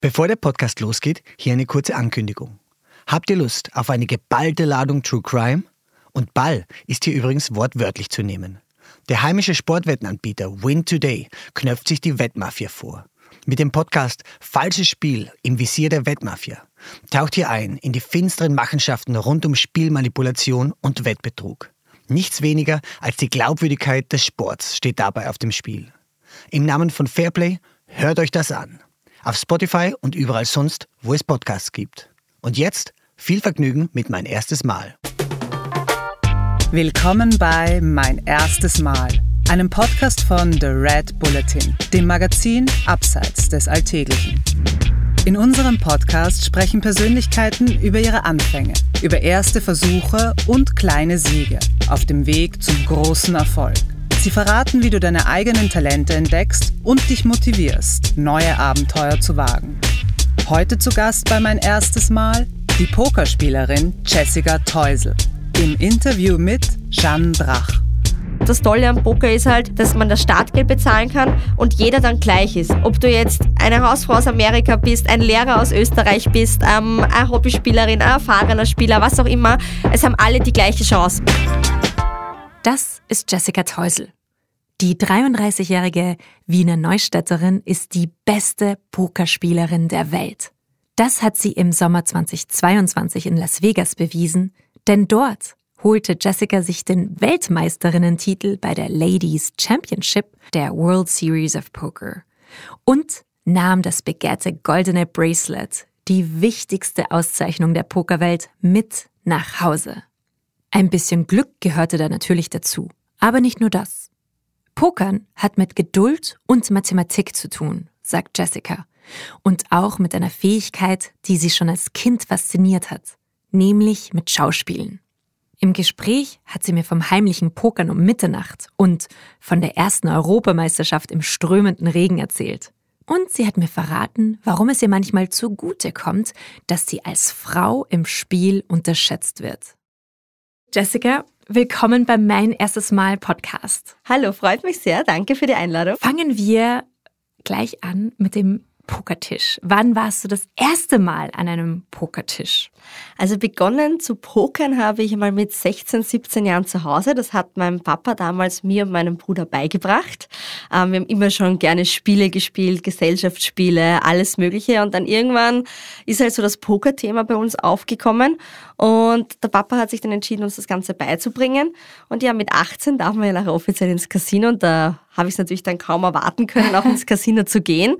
Bevor der Podcast losgeht, hier eine kurze Ankündigung. Habt ihr Lust auf eine geballte Ladung True Crime? Und Ball ist hier übrigens wortwörtlich zu nehmen. Der heimische Sportwettenanbieter Win Today knöpft sich die Wettmafia vor. Mit dem Podcast Falsches Spiel im Visier der Wettmafia taucht ihr ein in die finsteren Machenschaften rund um Spielmanipulation und Wettbetrug. Nichts weniger als die Glaubwürdigkeit des Sports steht dabei auf dem Spiel. Im Namen von Fairplay hört euch das an. Auf Spotify und überall sonst, wo es Podcasts gibt. Und jetzt viel Vergnügen mit mein erstes Mal. Willkommen bei Mein erstes Mal, einem Podcast von The Red Bulletin, dem Magazin Abseits des Alltäglichen. In unserem Podcast sprechen Persönlichkeiten über ihre Anfänge, über erste Versuche und kleine Siege auf dem Weg zum großen Erfolg. Sie verraten, wie du deine eigenen Talente entdeckst und dich motivierst, neue Abenteuer zu wagen. Heute zu Gast bei mein erstes Mal die Pokerspielerin Jessica Teusel im Interview mit Jeanne Brach. Das Tolle am Poker ist halt, dass man das Startgeld bezahlen kann und jeder dann gleich ist. Ob du jetzt eine Hausfrau aus Amerika bist, ein Lehrer aus Österreich bist, ähm, eine Hobbyspielerin, ein erfahrener Spieler, was auch immer, es haben alle die gleiche Chance. Das ist Jessica Teusel. Die 33-jährige Wiener Neustädterin ist die beste Pokerspielerin der Welt. Das hat sie im Sommer 2022 in Las Vegas bewiesen, denn dort holte Jessica sich den Weltmeisterinnentitel bei der Ladies Championship der World Series of Poker und nahm das begehrte goldene Bracelet, die wichtigste Auszeichnung der Pokerwelt, mit nach Hause. Ein bisschen Glück gehörte da natürlich dazu, aber nicht nur das. Pokern hat mit Geduld und Mathematik zu tun, sagt Jessica, und auch mit einer Fähigkeit, die sie schon als Kind fasziniert hat, nämlich mit Schauspielen. Im Gespräch hat sie mir vom heimlichen Pokern um Mitternacht und von der ersten Europameisterschaft im strömenden Regen erzählt. Und sie hat mir verraten, warum es ihr manchmal zugute kommt, dass sie als Frau im Spiel unterschätzt wird. Jessica, willkommen beim Mein erstes Mal Podcast. Hallo, freut mich sehr. Danke für die Einladung. Fangen wir gleich an mit dem Pokertisch. Wann warst du das erste Mal an einem Pokertisch? Also begonnen zu pokern habe ich mal mit 16, 17 Jahren zu Hause. Das hat mein Papa damals mir und meinem Bruder beigebracht. Ähm, wir haben immer schon gerne Spiele gespielt, Gesellschaftsspiele, alles Mögliche. Und dann irgendwann ist halt so das Pokerthema bei uns aufgekommen. Und der Papa hat sich dann entschieden, uns das Ganze beizubringen. Und ja, mit 18 darf man ja nachher offiziell ins Casino und da habe ich es natürlich dann kaum erwarten können, auch ins Casino zu gehen.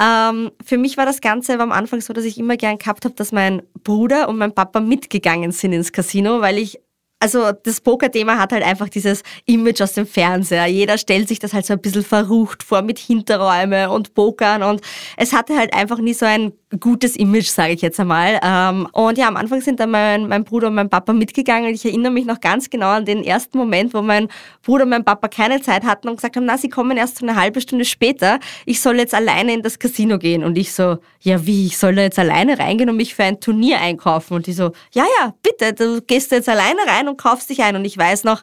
Ähm, für mich war das Ganze am Anfang so, dass ich immer gern gehabt habe, dass mein Bruder und mein Papa mitgegangen sind ins Casino, weil ich also das Poker-Thema hat halt einfach dieses Image aus dem Fernseher. Jeder stellt sich das halt so ein bisschen verrucht vor mit Hinterräume und Pokern und es hatte halt einfach nie so ein gutes Image, sage ich jetzt einmal. Ähm, und ja, am Anfang sind dann mein, mein Bruder und mein Papa mitgegangen. Ich erinnere mich noch ganz genau an den ersten Moment, wo mein Bruder und mein Papa keine Zeit hatten und gesagt haben, na, sie kommen erst so eine halbe Stunde später. Ich soll jetzt alleine in das Casino gehen. Und ich so, ja wie, ich soll da jetzt alleine reingehen und mich für ein Turnier einkaufen? Und die so, ja, ja, bitte, du gehst jetzt alleine rein und kaufst dich ein. Und ich weiß noch,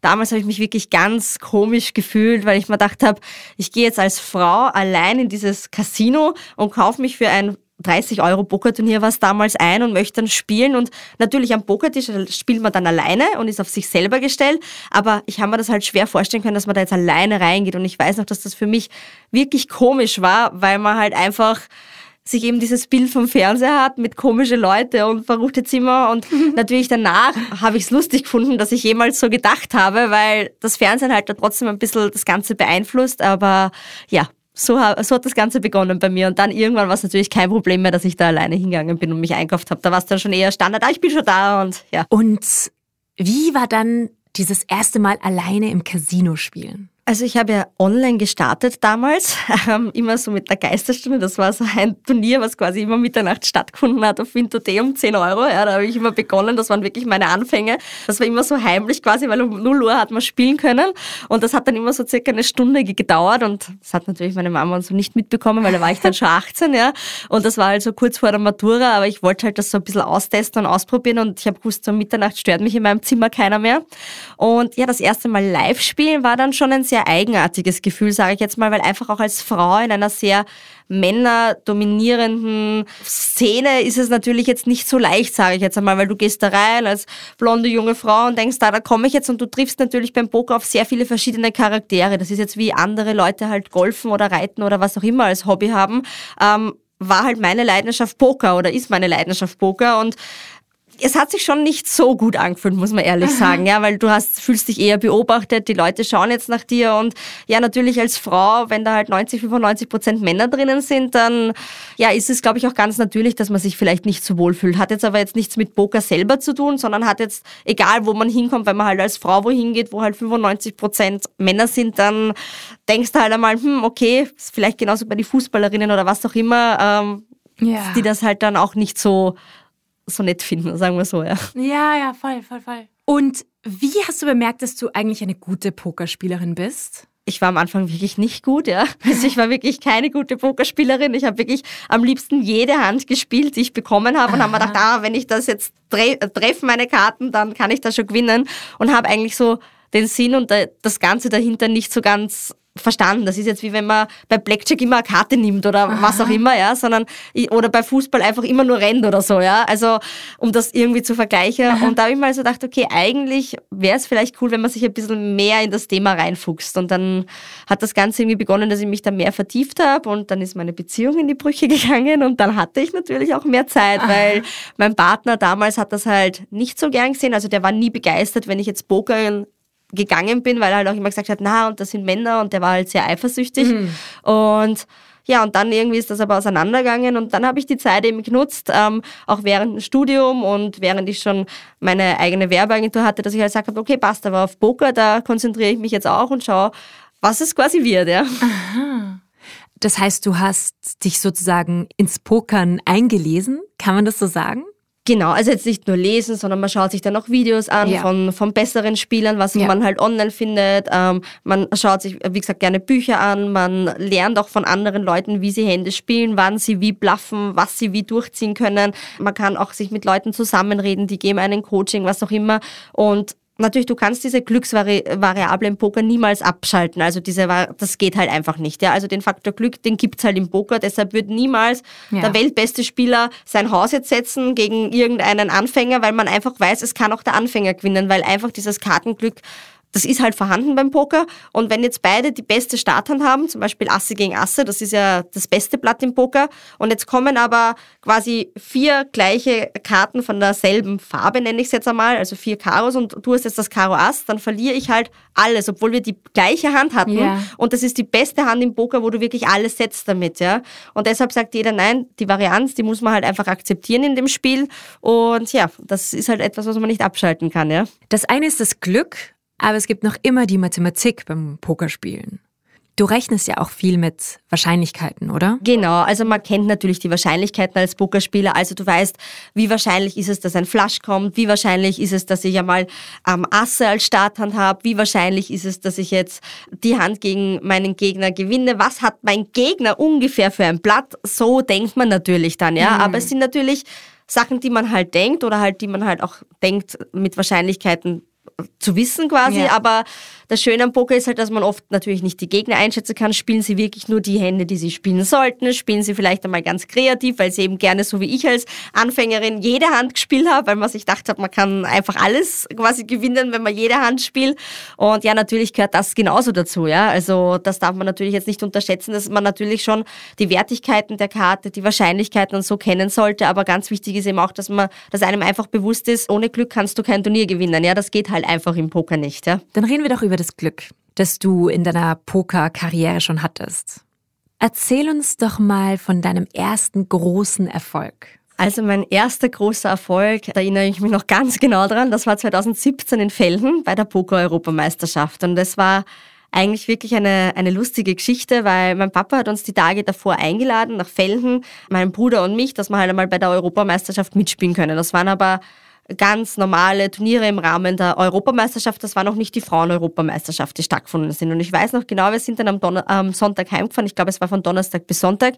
damals habe ich mich wirklich ganz komisch gefühlt, weil ich mir gedacht habe, ich gehe jetzt als Frau allein in dieses Casino und kaufe mich für ein 30 Euro Pokerturnier war es damals ein und möchte dann spielen. Und natürlich am Pokertisch spielt man dann alleine und ist auf sich selber gestellt. Aber ich habe mir das halt schwer vorstellen können, dass man da jetzt alleine reingeht. Und ich weiß noch, dass das für mich wirklich komisch war, weil man halt einfach sich eben dieses Bild vom Fernseher hat mit komische Leute und verruchte Zimmer und natürlich danach habe ich es lustig gefunden, dass ich jemals so gedacht habe, weil das Fernsehen halt da trotzdem ein bisschen das Ganze beeinflusst, aber ja, so, so hat das Ganze begonnen bei mir. Und dann irgendwann war es natürlich kein Problem mehr, dass ich da alleine hingegangen bin und mich einkauft habe. Da war es dann schon eher Standard, ah, ich bin schon da und ja. Und wie war dann dieses erste Mal alleine im Casino spielen? Also ich habe ja online gestartet damals, ähm, immer so mit der Geisterstunde. Das war so ein Turnier, was quasi immer Mitternacht stattgefunden hat auf Winterday um 10 Euro. Ja, da habe ich immer begonnen, das waren wirklich meine Anfänge. Das war immer so heimlich quasi, weil um 0 Uhr hat man spielen können. Und das hat dann immer so circa eine Stunde gedauert. Und das hat natürlich meine Mama und so nicht mitbekommen, weil da war ich dann schon 18. Ja. Und das war halt so kurz vor der Matura, aber ich wollte halt das so ein bisschen austesten und ausprobieren. Und ich habe gewusst, so Mitternacht stört mich in meinem Zimmer keiner mehr. Und ja, das erste Mal live spielen war dann schon ein sehr sehr eigenartiges Gefühl, sage ich jetzt mal, weil einfach auch als Frau in einer sehr männerdominierenden Szene ist es natürlich jetzt nicht so leicht, sage ich jetzt einmal, weil du gehst da rein als blonde junge Frau und denkst, da, da komme ich jetzt und du triffst natürlich beim Poker auf sehr viele verschiedene Charaktere. Das ist jetzt wie andere Leute halt golfen oder reiten oder was auch immer als Hobby haben. Ähm, war halt meine Leidenschaft Poker oder ist meine Leidenschaft Poker und es hat sich schon nicht so gut angefühlt, muss man ehrlich sagen, ja, weil du hast, fühlst dich eher beobachtet, die Leute schauen jetzt nach dir und ja, natürlich als Frau, wenn da halt 90, 95 Prozent Männer drinnen sind, dann ja, ist es, glaube ich, auch ganz natürlich, dass man sich vielleicht nicht so wohl fühlt. Hat jetzt aber jetzt nichts mit Poker selber zu tun, sondern hat jetzt, egal wo man hinkommt, wenn man halt als Frau wohin geht, wo halt 95 Prozent Männer sind, dann denkst du halt einmal, hm, okay, ist vielleicht genauso bei den Fußballerinnen oder was auch immer, ähm, ja. die das halt dann auch nicht so so nett finden, sagen wir so, ja. Ja, ja, voll, voll, voll. Und wie hast du bemerkt, dass du eigentlich eine gute Pokerspielerin bist? ich war am Anfang wirklich nicht gut, ja. Also ich war wirklich keine gute Pokerspielerin. Ich habe wirklich am liebsten jede Hand gespielt, die ich bekommen habe und habe mir gedacht, ah, wenn ich das jetzt tre treffe, meine Karten, dann kann ich das schon gewinnen und habe eigentlich so den Sinn und das Ganze dahinter nicht so ganz verstanden. Das ist jetzt wie wenn man bei Blackjack immer eine Karte nimmt oder Aha. was auch immer, ja, sondern oder bei Fußball einfach immer nur rennt oder so, ja. Also um das irgendwie zu vergleichen. Aha. Und da habe ich mal so gedacht, okay, eigentlich wäre es vielleicht cool, wenn man sich ein bisschen mehr in das Thema reinfuchst. Und dann hat das Ganze irgendwie begonnen, dass ich mich da mehr vertieft habe und dann ist meine Beziehung in die Brüche gegangen und dann hatte ich natürlich auch mehr Zeit, Aha. weil mein Partner damals hat das halt nicht so gern gesehen. Also der war nie begeistert, wenn ich jetzt Pokern gegangen bin, weil er halt auch immer gesagt hat, na, und das sind Männer und der war halt sehr eifersüchtig. Mhm. Und ja, und dann irgendwie ist das aber auseinandergegangen und dann habe ich die Zeit eben genutzt, ähm, auch während dem Studium und während ich schon meine eigene Werbeagentur hatte, dass ich halt gesagt habe, okay, passt, aber auf Poker, da konzentriere ich mich jetzt auch und schaue, was es quasi wird, ja. Aha. Das heißt, du hast dich sozusagen ins Pokern eingelesen, kann man das so sagen? Genau, also jetzt nicht nur lesen, sondern man schaut sich dann auch Videos an ja. von, von besseren Spielern, was ja. man halt online findet. Ähm, man schaut sich, wie gesagt, gerne Bücher an. Man lernt auch von anderen Leuten, wie sie Hände spielen, wann sie wie bluffen, was sie wie durchziehen können. Man kann auch sich mit Leuten zusammenreden, die geben einen Coaching, was auch immer. Und Natürlich, du kannst diese Glücksvariable im Poker niemals abschalten. Also diese, das geht halt einfach nicht. Ja? Also den Faktor Glück, den gibt's halt im Poker. Deshalb wird niemals ja. der weltbeste Spieler sein Haus jetzt setzen gegen irgendeinen Anfänger, weil man einfach weiß, es kann auch der Anfänger gewinnen, weil einfach dieses Kartenglück das ist halt vorhanden beim Poker. Und wenn jetzt beide die beste Starthand haben, zum Beispiel Asse gegen Asse, das ist ja das beste Blatt im Poker, und jetzt kommen aber quasi vier gleiche Karten von derselben Farbe, nenne ich es jetzt einmal, also vier Karos, und du hast jetzt das Karo Ass, dann verliere ich halt alles, obwohl wir die gleiche Hand hatten. Yeah. Und das ist die beste Hand im Poker, wo du wirklich alles setzt damit, ja. Und deshalb sagt jeder, nein, die Varianz, die muss man halt einfach akzeptieren in dem Spiel. Und ja, das ist halt etwas, was man nicht abschalten kann, ja. Das eine ist das Glück, aber es gibt noch immer die Mathematik beim Pokerspielen. Du rechnest ja auch viel mit Wahrscheinlichkeiten, oder? Genau, also man kennt natürlich die Wahrscheinlichkeiten als Pokerspieler. Also du weißt, wie wahrscheinlich ist es, dass ein Flash kommt, wie wahrscheinlich ist es, dass ich einmal ähm, Asse als Starthand habe, wie wahrscheinlich ist es, dass ich jetzt die Hand gegen meinen Gegner gewinne, was hat mein Gegner ungefähr für ein Blatt. So denkt man natürlich dann, ja. Mhm. Aber es sind natürlich Sachen, die man halt denkt oder halt, die man halt auch denkt mit Wahrscheinlichkeiten zu wissen quasi, ja. aber das Schöne am Poker ist halt, dass man oft natürlich nicht die Gegner einschätzen kann. Spielen sie wirklich nur die Hände, die sie spielen sollten? Spielen sie vielleicht einmal ganz kreativ, weil sie eben gerne, so wie ich als Anfängerin, jede Hand gespielt habe, weil man sich gedacht hat, man kann einfach alles quasi gewinnen, wenn man jede Hand spielt. Und ja, natürlich gehört das genauso dazu, ja. Also das darf man natürlich jetzt nicht unterschätzen, dass man natürlich schon die Wertigkeiten der Karte, die Wahrscheinlichkeiten und so kennen sollte. Aber ganz wichtig ist eben auch, dass man, dass einem einfach bewusst ist, ohne Glück kannst du kein Turnier gewinnen. Ja, das geht halt einfach im Poker nicht, ja. Dann reden wir doch über das Glück, das du in deiner Pokerkarriere schon hattest. Erzähl uns doch mal von deinem ersten großen Erfolg. Also mein erster großer Erfolg, da erinnere ich mich noch ganz genau dran, das war 2017 in Felden bei der Poker-Europameisterschaft. Und das war eigentlich wirklich eine, eine lustige Geschichte, weil mein Papa hat uns die Tage davor eingeladen nach Felden, meinen Bruder und mich, dass wir halt einmal bei der Europameisterschaft mitspielen können. Das waren aber ganz normale Turniere im Rahmen der Europameisterschaft. Das war noch nicht die Frauen-Europameisterschaft, die stattgefunden sind. Und ich weiß noch genau, wir sind dann am, Donner am Sonntag heimgefahren. Ich glaube, es war von Donnerstag bis Sonntag.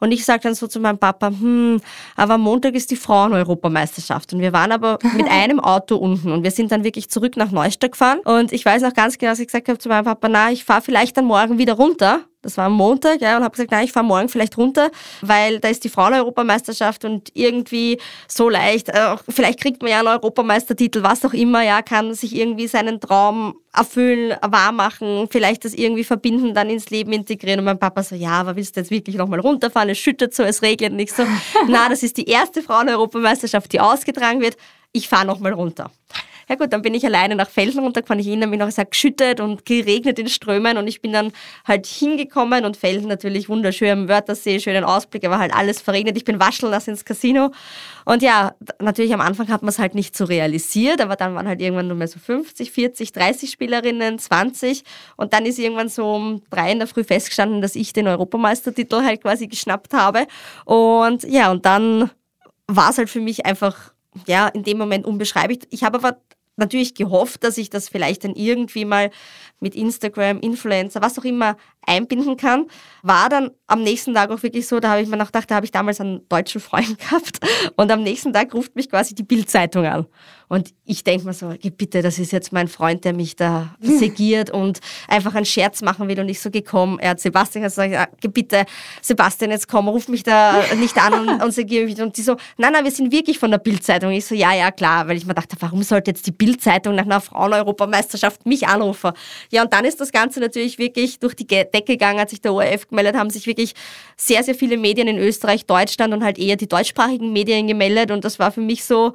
Und ich sage dann so zu meinem Papa, hm, aber am Montag ist die Frauen-Europameisterschaft. Und wir waren aber mit einem Auto unten. Und wir sind dann wirklich zurück nach Neustadt gefahren. Und ich weiß noch ganz genau, dass ich gesagt habe zu meinem Papa, na, ich fahre vielleicht dann morgen wieder runter. Das war am Montag, ja, und habe gesagt, nein, ich fahre morgen vielleicht runter, weil da ist die Frauen-Europameisterschaft und irgendwie so leicht, äh, vielleicht kriegt man ja einen Europameistertitel, was auch immer, ja, kann sich irgendwie seinen Traum erfüllen, wahr machen, vielleicht das irgendwie verbinden, dann ins Leben integrieren. Und mein Papa so, ja, aber willst du jetzt wirklich nochmal runterfahren? Es schüttet so, es regnet. Und ich so, na, das ist die erste Frauen-Europameisterschaft, die ausgetragen wird. Ich fahre nochmal runter. Ja gut, dann bin ich alleine nach Felden runtergefahren. Ich erinnere mich noch, es hat geschüttet und geregnet in Strömen und ich bin dann halt hingekommen und Felden natürlich wunderschön am Wörthersee, schönen Ausblick, aber halt alles verregnet. Ich bin wascheln lassen ins Casino und ja, natürlich am Anfang hat man es halt nicht so realisiert, aber dann waren halt irgendwann nur mehr so 50, 40, 30 Spielerinnen, 20 und dann ist irgendwann so um drei in der Früh festgestanden, dass ich den Europameistertitel halt quasi geschnappt habe und ja, und dann war es halt für mich einfach ja, in dem Moment unbeschreiblich. Ich habe aber natürlich gehofft, dass ich das vielleicht dann irgendwie mal mit Instagram, Influencer, was auch immer einbinden kann. War dann am nächsten Tag auch wirklich so, da habe ich mir noch gedacht, da habe ich damals einen deutschen Freund gehabt und am nächsten Tag ruft mich quasi die Bildzeitung an. Und ich denke mir so, bitte, das ist jetzt mein Freund, der mich da segiert und einfach einen Scherz machen will und ich so gekommen. Er hat Sebastian gesagt, ja, bitte, Sebastian, jetzt komm, ruf mich da nicht an und, und segiere mich. Und die so, nein, nein, wir sind wirklich von der Bildzeitung. Ich so, ja, ja, klar, weil ich mir dachte, warum sollte jetzt die Bildzeitung nach einer Frauen-Europameisterschaft mich anrufen? Ja, und dann ist das Ganze natürlich wirklich durch die Decke gegangen, hat sich der ORF gemeldet, haben sich wirklich sehr, sehr viele Medien in Österreich, Deutschland und halt eher die deutschsprachigen Medien gemeldet und das war für mich so,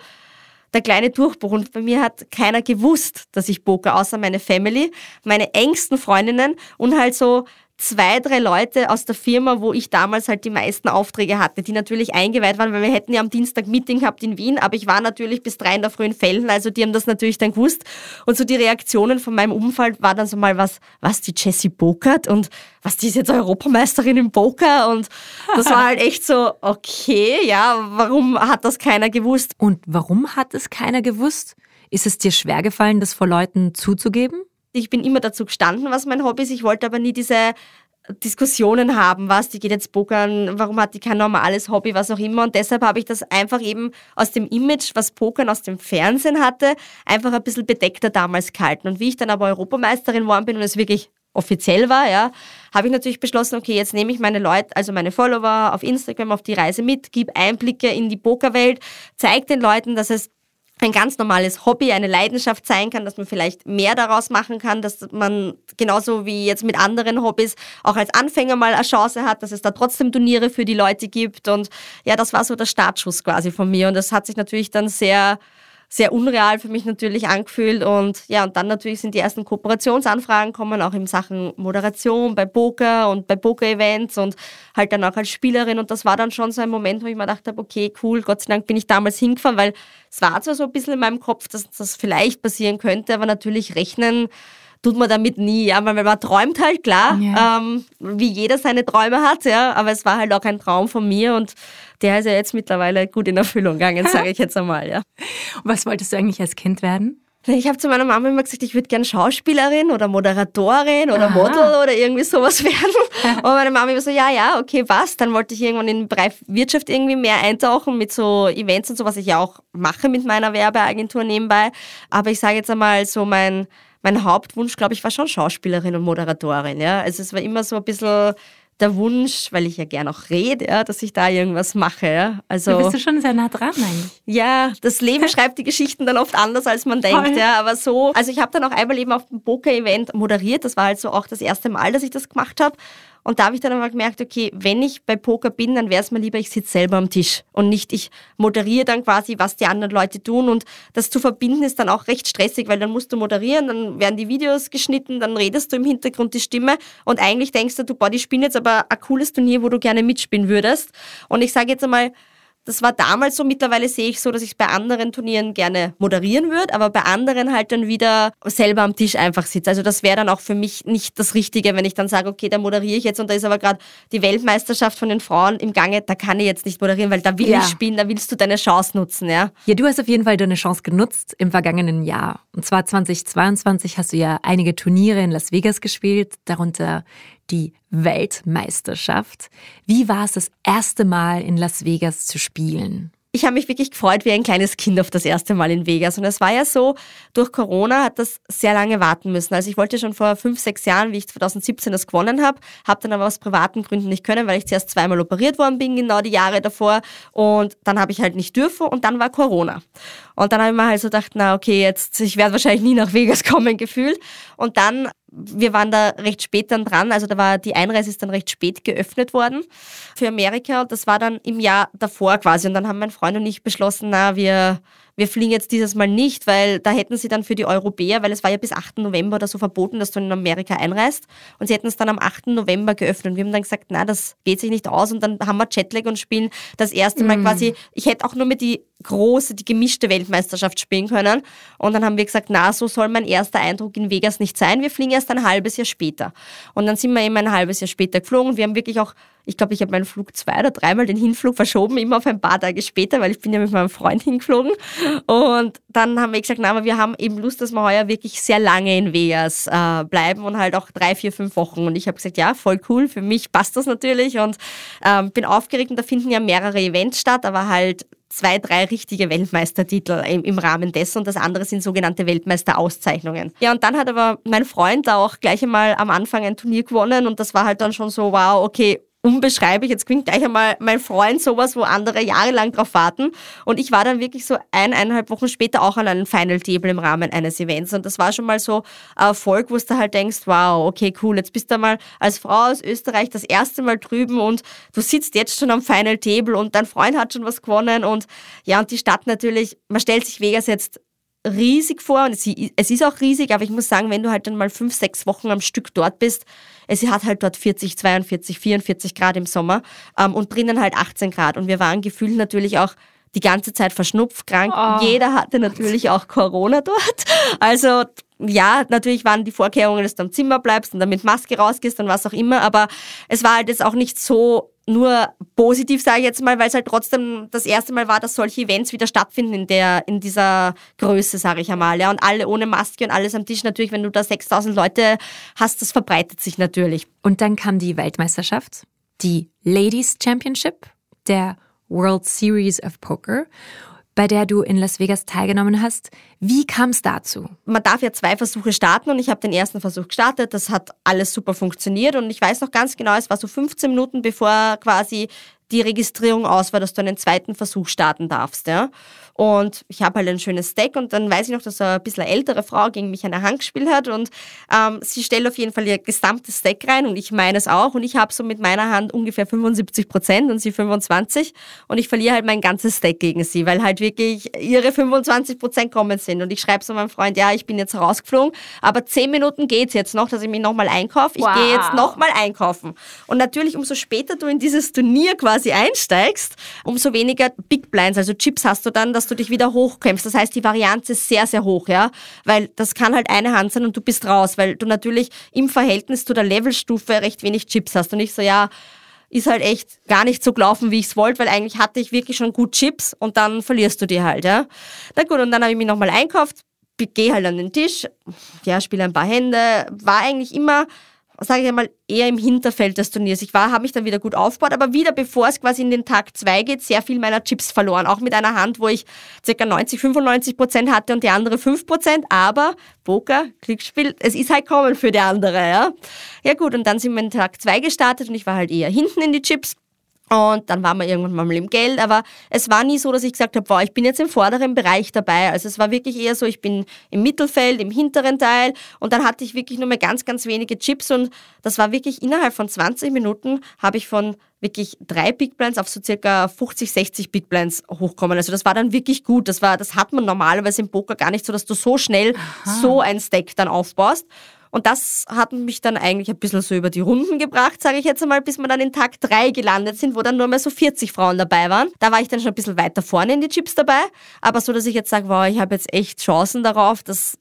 der kleine Durchbruch. Und bei mir hat keiner gewusst, dass ich poker, außer meine Family, meine engsten Freundinnen und halt so zwei, drei Leute aus der Firma, wo ich damals halt die meisten Aufträge hatte, die natürlich eingeweiht waren, weil wir hätten ja am Dienstag Meeting gehabt in Wien, aber ich war natürlich bis drei in der Früh in Felden, also die haben das natürlich dann gewusst. Und so die Reaktionen von meinem Umfeld war dann so mal was, was die Jessie pokert und was die ist jetzt Europameisterin im Poker und das war halt echt so, okay, ja, warum hat das keiner gewusst? Und warum hat es keiner gewusst? Ist es dir schwer gefallen, das vor Leuten zuzugeben? Ich bin immer dazu gestanden, was mein Hobby ist. Ich wollte aber nie diese Diskussionen haben, was, die geht jetzt pokern, warum hat die kein normales Hobby, was auch immer. Und deshalb habe ich das einfach eben aus dem Image, was Pokern aus dem Fernsehen hatte, einfach ein bisschen bedeckter damals gehalten. Und wie ich dann aber Europameisterin geworden bin und es wirklich offiziell war, ja, habe ich natürlich beschlossen, okay, jetzt nehme ich meine Leute, also meine Follower auf Instagram auf die Reise mit, gebe Einblicke in die Pokerwelt, zeige den Leuten, dass es ein ganz normales Hobby, eine Leidenschaft sein kann, dass man vielleicht mehr daraus machen kann, dass man genauso wie jetzt mit anderen Hobbys auch als Anfänger mal eine Chance hat, dass es da trotzdem Turniere für die Leute gibt. Und ja, das war so der Startschuss quasi von mir. Und das hat sich natürlich dann sehr sehr unreal für mich natürlich angefühlt. Und ja, und dann natürlich sind die ersten Kooperationsanfragen kommen, auch in Sachen Moderation bei Poker und bei Poker-Events und halt dann auch als Spielerin. Und das war dann schon so ein Moment, wo ich mir gedacht habe, okay, cool, Gott sei Dank bin ich damals hingefahren, weil es war zwar so ein bisschen in meinem Kopf, dass das vielleicht passieren könnte, aber natürlich rechnen tut man damit nie, ja, weil man träumt halt, klar, ja. ähm, wie jeder seine Träume hat, ja, aber es war halt auch ein Traum von mir und der ist ja jetzt mittlerweile gut in Erfüllung gegangen, sage ich jetzt einmal, ja. Und was wolltest du eigentlich als Kind werden? Ich habe zu meiner Mama immer gesagt, ich würde gern Schauspielerin oder Moderatorin oder Aha. Model oder irgendwie sowas werden. Und meine Mama immer so, ja, ja, okay, was? Dann wollte ich irgendwann in den Bereich Wirtschaft irgendwie mehr eintauchen mit so Events und so, was ich ja auch mache mit meiner Werbeagentur nebenbei. Aber ich sage jetzt einmal so mein mein Hauptwunsch, glaube ich, war schon Schauspielerin und Moderatorin. Ja? Also es war immer so ein bisschen der Wunsch, weil ich ja gern auch rede, ja, dass ich da irgendwas mache. Ja. Also, da bist du schon sehr nah dran eigentlich. Ja, das Leben schreibt die Geschichten dann oft anders, als man denkt. Ja, aber so, also ich habe dann auch einmal eben auf dem Poker-Event moderiert. Das war halt so auch das erste Mal, dass ich das gemacht habe. Und da habe ich dann aber gemerkt, okay, wenn ich bei Poker bin, dann wäre es mir lieber, ich sitze selber am Tisch und nicht ich moderiere dann quasi, was die anderen Leute tun. Und das zu verbinden ist dann auch recht stressig, weil dann musst du moderieren, dann werden die Videos geschnitten, dann redest du im Hintergrund die Stimme und eigentlich denkst du, du, boah, die spielen jetzt aber ein cooles Turnier, wo du gerne mitspielen würdest. Und ich sage jetzt einmal, Das war damals so, mittlerweile sehe ich so, dass ich es bei anderen Turnieren gerne moderieren würde, aber bei anderen halt dann wieder selber am Tisch einfach sitze. Also das wäre dann auch für mich nicht das Richtige, wenn ich dann sage, okay, da moderiere ich jetzt und da ist aber gerade die Weltmeisterschaft von den Frauen im Gange, da kann ich jetzt nicht moderieren, weil da will ja. ich spielen, da willst du deine Chance nutzen, ja. Ja, du hast auf jeden Fall deine Chance genutzt im vergangenen Jahr. Und zwar 2022 hast du ja einige Turniere in Las Vegas gespielt, darunter die Weltmeisterschaft. Wie war es das erste Mal in Las Vegas zu spielen? ich habe mich wirklich gefreut wie ein kleines Kind auf das erste Mal in Vegas. Und es war ja so, durch Corona hat das sehr lange warten müssen. Also ich wollte schon vor fünf, sechs Jahren, wie ich 2017 das gewonnen habe, habe dann aber aus privaten Gründen nicht können, weil ich zuerst zweimal operiert worden bin, genau die Jahre davor. Und dann habe ich halt nicht dürfen und dann war Corona. Und dann habe ich mir halt so gedacht, na okay, jetzt, ich werde wahrscheinlich nie nach Vegas kommen, gefühlt. Und dann wir waren da recht spät dann dran, also da war die Einreise ist dann recht spät geöffnet worden für Amerika. Und das war dann im Jahr davor quasi. Und dann haben mein Freund und ich beschlossen, na wir wir fliegen jetzt dieses Mal nicht, weil da hätten sie dann für die Europäer, weil es war ja bis 8. November oder so verboten, dass du in Amerika einreist und sie hätten es dann am 8. November geöffnet und wir haben dann gesagt, na, das geht sich nicht aus und dann haben wir Jetlag und spielen das erste Mal mm. quasi, ich hätte auch nur mit die große, die gemischte Weltmeisterschaft spielen können und dann haben wir gesagt, na, so soll mein erster Eindruck in Vegas nicht sein, wir fliegen erst ein halbes Jahr später und dann sind wir eben ein halbes Jahr später geflogen und wir haben wirklich auch ich glaube, ich habe meinen Flug zwei oder dreimal den Hinflug verschoben, immer auf ein paar Tage später, weil ich bin ja mit meinem Freund hingeflogen. Und dann haben wir gesagt, na, aber wir haben eben Lust, dass wir heuer wirklich sehr lange in Vegas äh, bleiben und halt auch drei, vier, fünf Wochen. Und ich habe gesagt, ja, voll cool, für mich passt das natürlich und ähm, bin aufgeregt und da finden ja mehrere Events statt, aber halt zwei, drei richtige Weltmeistertitel im, im, Rahmen dessen und das andere sind sogenannte Weltmeisterauszeichnungen. Ja, und dann hat aber mein Freund da auch gleich einmal am Anfang ein Turnier gewonnen und das war halt dann schon so, wow, okay, unbeschreiblich. Jetzt klingt gleich einmal mein Freund sowas, wo andere jahrelang drauf warten. Und ich war dann wirklich so eineinhalb Wochen später auch an einem Final Table im Rahmen eines Events. Und das war schon mal so ein Erfolg, wo du halt denkst, wow, okay, cool, jetzt bist du mal als Frau aus Österreich das erste Mal drüben und du sitzt jetzt schon am Final Table und dein Freund hat schon was gewonnen. Und ja, und die Stadt natürlich, man stellt sich Vegas jetzt riesig vor und es, ist auch riesig, aber ich muss sagen, wenn du halt dann mal fünf, sechs Wochen am Stück dort bist, es hat halt dort 40, 42, 44 Grad im Sommer ähm, und drinnen halt 18 Grad und wir waren gefühlt natürlich auch die ganze Zeit verschnupft, krank. Oh. Jeder hatte natürlich auch Corona dort. Also ja, natürlich waren die Vorkehrungen, dass du am Zimmer bleibst und dann mit Maske rausgehst und was auch immer, aber es war halt jetzt auch nicht so nur positiv, sage ich jetzt mal, weil es halt trotzdem das erste Mal war, dass solche Events wieder stattfinden in, der, in dieser Größe, sage ich einmal. Ja. Und alle ohne Maske und alles am Tisch. Natürlich, wenn du da 6000 Leute hast, das verbreitet sich natürlich. Und dann kam die Weltmeisterschaft, die Ladies Championship, der World Series of Poker bei der du in Las Vegas teilgenommen hast. Wie kam es dazu? Man darf ja zwei Versuche starten und ich habe den ersten Versuch gestartet. Das hat alles super funktioniert und ich weiß noch ganz genau, es war so 15 Minuten bevor quasi die Registrierung aus war, dass du einen zweiten Versuch starten darfst. Ja? Und ich habe halt ein schönes Deck und dann weiß ich noch, dass eine bisschen ältere Frau gegen mich eine Hand gespielt hat und ähm, sie stellt auf jeden Fall ihr gesamtes Deck rein und ich meine es auch und ich habe so mit meiner Hand ungefähr 75 Prozent und sie 25 und ich verliere halt mein ganzes Deck gegen sie, weil halt wirklich ihre 25 Prozent kommen sind und ich schreibe so meinem Freund, ja, ich bin jetzt rausgeflogen, aber zehn Minuten geht's jetzt noch, dass ich mich nochmal einkaufe. Ich wow. gehe jetzt nochmal einkaufen. Und natürlich, umso später du in dieses Turnier quasi einsteigst, umso weniger Big Blinds, also Chips hast du dann, dass du dich wieder hochkämpfst. Das heißt, die Varianz ist sehr, sehr hoch, ja, weil das kann halt eine Hand sein und du bist raus, weil du natürlich im Verhältnis zu der Levelstufe recht wenig Chips hast und ich so, ja, ist halt echt gar nicht so gelaufen, wie ich es wollte, weil eigentlich hatte ich wirklich schon gut Chips und dann verlierst du die halt, ja. Na gut, und dann habe ich mich nochmal einkauft, gehe halt an den Tisch, ja, spiele ein paar Hände, war eigentlich immer sage ich einmal, eher im Hinterfeld des Turniers. Ich war, habe mich dann wieder gut aufgebaut, aber wieder bevor es quasi in den Tag 2 geht, sehr viel meiner Chips verloren. Auch mit einer Hand, wo ich ca. 90, 95 Prozent hatte und die andere 5 Prozent. Aber Poker, Glücksspiel, es ist halt kommen für die andere. Ja, ja gut, und dann sind wir in Tag 2 gestartet und ich war halt eher hinten in die Chips. Und dann waren wir irgendwann mal im Geld, aber es war nie so, dass ich gesagt habe, wow, ich bin jetzt im vorderen Bereich dabei. Also es war wirklich eher so, ich bin im Mittelfeld, im hinteren Teil und dann hatte ich wirklich nur mehr ganz, ganz wenige Chips und das war wirklich innerhalb von 20 Minuten habe ich von wirklich drei Big Blinds auf so circa 50, 60 Big Blinds hochkommen. Also das war dann wirklich gut. Das war, das hat man normalerweise im Poker gar nicht so, dass du so schnell Aha. so ein Stack dann aufbaust. Und das hat mich dann eigentlich ein bisschen so über die Runden gebracht, sage ich jetzt einmal, bis wir dann in Tag 3 gelandet sind, wo dann nur mehr so 40 Frauen dabei waren. Da war ich dann schon ein bisschen weiter vorne in die Chips dabei. Aber so, dass ich jetzt sage, wow, ich habe jetzt echt Chancen darauf, dass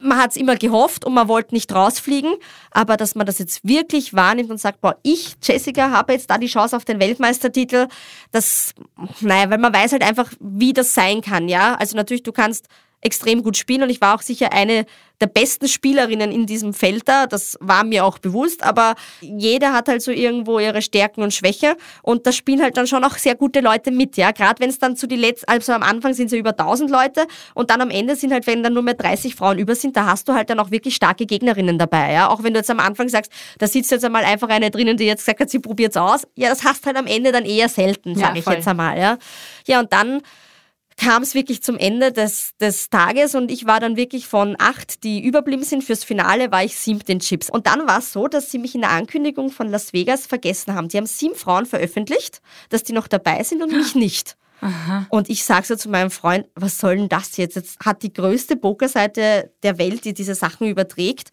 man hat es immer gehofft und man wollte nicht rausfliegen, aber dass man das jetzt wirklich wahrnimmt und sagt, boah, ich, Jessica, habe jetzt da die Chance auf den Weltmeistertitel, das, naja, weil man weiß halt einfach, wie das sein kann, ja. Also natürlich, du kannst extrem gut spielen und ich war auch sicher eine der besten Spielerinnen in diesem Feld da. Das war mir auch bewusst, aber jeder hat halt so irgendwo ihre Stärken und Schwäche und da spielen halt dann schon auch sehr gute Leute mit, ja. Gerade wenn es dann zu die letzten, also am Anfang sind es ja über 1000 Leute und dann am Ende sind halt, wenn dann nur mehr 30 Frauen über sind, da hast du halt dann auch wirklich starke Gegnerinnen dabei, ja. Auch wenn du jetzt am Anfang sagst, da sitzt jetzt einmal einfach eine drinnen, die jetzt gesagt hat, sie probiert's aus. Ja, das hast halt am Ende dann eher selten, sage ja, ich jetzt einmal, ja. Ja, und dann kam es wirklich zum Ende des, des Tages und ich war dann wirklich von acht, die überblieben sind fürs Finale, war ich siebte in Chips. Und dann war es so, dass sie mich in der Ankündigung von Las Vegas vergessen haben. Die haben sieben Frauen veröffentlicht, dass die noch dabei sind und mich nicht. Aha. Und ich sage so zu meinem Freund, was soll denn das jetzt? Jetzt hat die größte Pokerseite der Welt, die diese Sachen überträgt,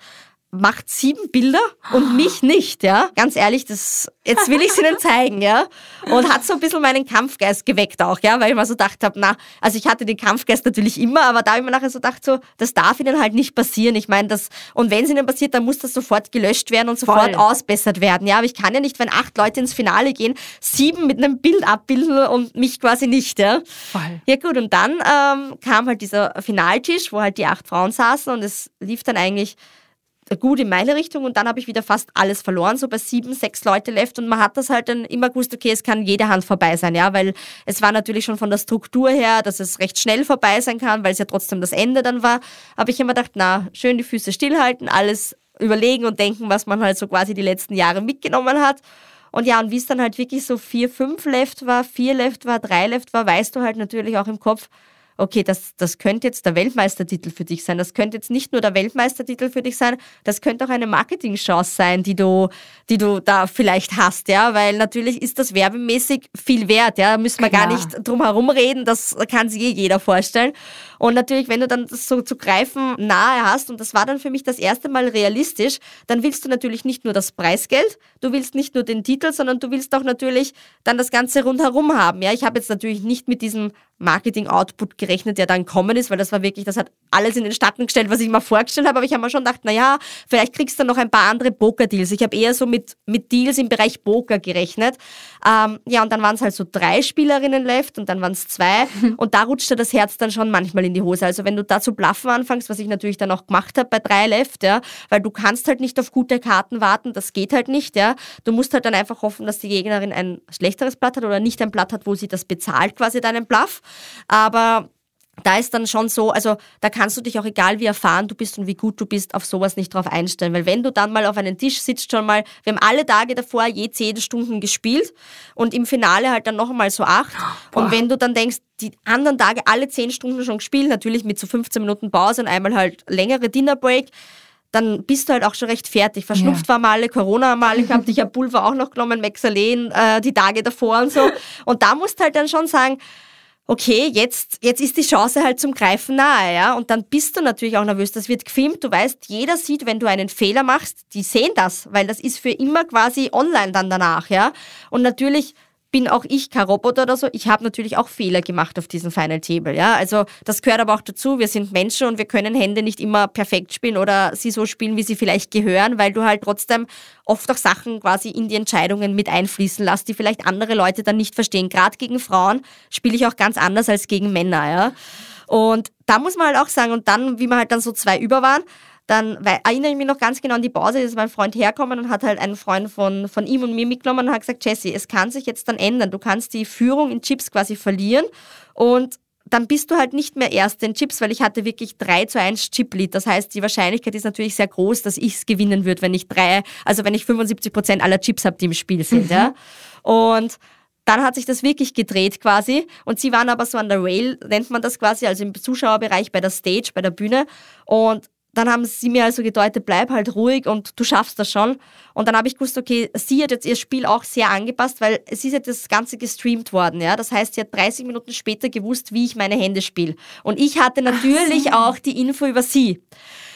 macht sieben Bilder und mich nicht, ja. Ganz ehrlich, das, jetzt will ich es Ihnen zeigen, ja. Und hat so ein bisschen meinen Kampfgeist geweckt auch, ja, weil ich mir so gedacht habe, na, also ich hatte den Kampfgeist natürlich immer, aber da habe ich mir nachher so gedacht, so, das darf Ihnen halt nicht passieren. Ich meine, das, und wenn es Ihnen passiert, dann muss das sofort gelöscht werden und sofort Voll. ausbessert werden, ja. Aber ich kann ja nicht, wenn acht Leute ins Finale gehen, sieben mit einem Bild abbilden und mich quasi nicht, ja. Voll. Ja gut, und dann ähm, kam halt dieser Finaltisch, wo halt die acht Frauen saßen und es lief dann eigentlich gut in meine Richtung und dann habe ich wieder fast alles verloren, so bei sieben, sechs Leute left und man hat das halt dann immer gewusst, okay, es kann jede Hand vorbei sein, ja, weil es war natürlich schon von der Struktur her, dass es recht schnell vorbei sein kann, weil es ja trotzdem das Ende dann war, aber ich habe mir gedacht, na, schön die Füße stillhalten, alles überlegen und denken, was man halt so quasi die letzten Jahre mitgenommen hat. Und ja, und wie es dann halt wirklich so vier, fünf left war, vier left war, drei left war, weißt du halt natürlich auch im Kopf, okay, das, das könnte jetzt der Weltmeistertitel für dich sein. Das könnte jetzt nicht nur der Weltmeistertitel für dich sein, das könnte auch eine Marketingchance sein, die du, die du da vielleicht hast, ja, weil natürlich ist das werbemäßig viel wert, ja, da müssen wir Klar. gar nicht drum herum reden, das kann sich eh jeder vorstellen. Und natürlich, wenn du dann das so zu greifen nahe hast, und das war dann für mich das erste Mal realistisch, dann willst du natürlich nicht nur das Preisgeld, du willst nicht nur den Titel, sondern du willst auch natürlich dann das Ganze rundherum haben. Ja, ich habe jetzt natürlich nicht mit diesem Marketing-Output gerechnet, der dann kommen ist, weil das war wirklich, das hat alles in den Statten gestellt, was ich mir vorgestellt habe, aber ich habe mir schon gedacht, naja, vielleicht kriegst du noch ein paar andere Poker-Deals. Ich habe eher so mit, mit Deals im Bereich Poker gerechnet. Ähm, ja, und dann waren es halt so drei Spielerinnen left und dann waren es zwei und da rutschte das Herz dann schon manchmal in die Hose. Also wenn du da zu bluffen anfängst, was ich natürlich dann auch gemacht habe bei drei left, ja, weil du kannst halt nicht auf gute Karten warten, das geht halt nicht, ja. Du musst halt dann einfach hoffen, dass die Gegnerin ein schlechteres Blatt hat oder nicht ein Blatt hat, wo sie das bezahlt, quasi deinen Bluff. Aber da ist dann schon so, also da kannst du dich auch egal wie erfahren du bist und wie gut du bist, auf sowas nicht drauf einstellen. Weil wenn du dann mal auf einem Tisch sitzt, schon mal, wir haben alle Tage davor je zehn Stunden gespielt und im Finale halt dann noch einmal so acht. Boah. Und wenn du dann denkst, die anderen Tage alle zehn Stunden schon gespielt, natürlich mit so 15 Minuten Pause und einmal halt längere Dinnerbreak, dann bist du halt auch schon recht fertig. Verschnupft ja. war mal alle, Corona mal alle gehabt, ich habe Pulver auch noch genommen, Mexalen äh, die Tage davor und so. Und da musst du halt dann schon sagen, okay, jetzt, jetzt ist die Chance halt zum Greifen nahe, ja. Und dann bist du natürlich auch nervös. Das wird gefilmt. Du weißt, jeder sieht, wenn du einen Fehler machst, die sehen das, weil das ist für immer quasi online dann danach, ja. Und natürlich bin auch ich kein Roboter oder so. Ich habe natürlich auch Fehler gemacht auf diesem Final Table. Ja? Also das gehört aber auch dazu. Wir sind Menschen und wir können Hände nicht immer perfekt spielen oder sie so spielen, wie sie vielleicht gehören, weil du halt trotzdem oft auch Sachen quasi in die Entscheidungen mit einfließen lässt, die vielleicht andere Leute dann nicht verstehen. Gerade gegen Frauen spiele ich auch ganz anders als gegen Männer. Ja? Und da muss man halt auch sagen, und dann, wie wir halt dann so zwei über waren, dann weil, erinnere ich mich noch ganz genau an die Pause, ist mein Freund hergekommen und hat halt einen Freund von, von ihm und mir mitgenommen und hat gesagt, Jesse, es kann sich jetzt dann ändern. Du kannst die Führung in Chips quasi verlieren und dann bist du halt nicht mehr erst in Chips, weil ich hatte wirklich 3 zu 1 Chip-Lead. Das heißt, die Wahrscheinlichkeit ist natürlich sehr groß, dass ich es gewinnen würde, wenn ich drei, also wenn ich 75 Prozent aller Chips habe, die im Spiel sind. Mhm. Ja? Und dann hat sich das wirklich gedreht quasi. Und sie waren aber so an der Rail, nennt man das quasi, also im Zuschauerbereich bei der Stage, bei der Bühne. Und dann haben sie mir also gedeutet, bleib halt ruhig und du schaffst das schon. Und dann habe ich gewusst, okay, sie hat jetzt ihr Spiel auch sehr angepasst, weil es ist ja das Ganze gestreamt worden. Ja? Das heißt, sie hat 30 Minuten später gewusst, wie ich meine Hände spiele. Und ich hatte natürlich so. auch die Info über sie.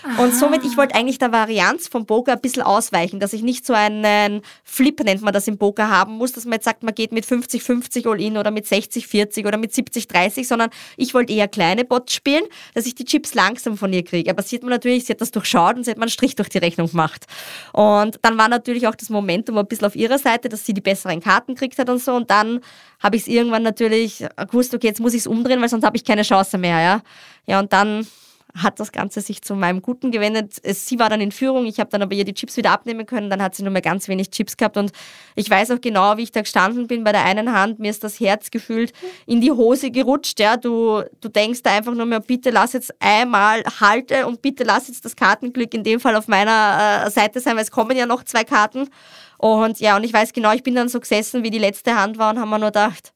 Aha. Und somit, ich wollte eigentlich der Varianz vom Poker ein bisschen ausweichen, dass ich nicht so einen Flip, nennt man das im Poker, haben muss, dass man jetzt sagt, man geht mit 50-50 All-In oder mit 60-40 oder mit 70-30, sondern ich wollte eher kleine Bots spielen, dass ich die Chips langsam von ihr kriege. Aber sieht man natürlich, sie hat das durchschaut und sie hat mal einen Strich durch die Rechnung gemacht. Und dann war natürlich auch das Momentum ein bisschen auf ihrer Seite, dass sie die besseren Karten gekriegt hat und so. Und dann habe ich es irgendwann natürlich gewusst, okay, jetzt muss ich es umdrehen, weil sonst habe ich keine Chance mehr. Ja, ja und dann hat das Ganze sich zu meinem Guten gewendet. Sie war dann in Führung, ich habe dann aber ihr die Chips wieder abnehmen können, dann hat sie nur mehr ganz wenig Chips gehabt und ich weiß auch genau, wie ich da gestanden bin bei der einen Hand, mir ist das Herz gefühlt in die Hose gerutscht, ja, du, du denkst da einfach nur mehr, bitte lass jetzt einmal halte und bitte lass jetzt das Kartenglück in dem Fall auf meiner äh, Seite sein, weil es kommen ja noch zwei Karten. Und ja, und ich weiß genau, ich bin dann so gesessen, wie die letzte Hand war und haben mir nur gedacht,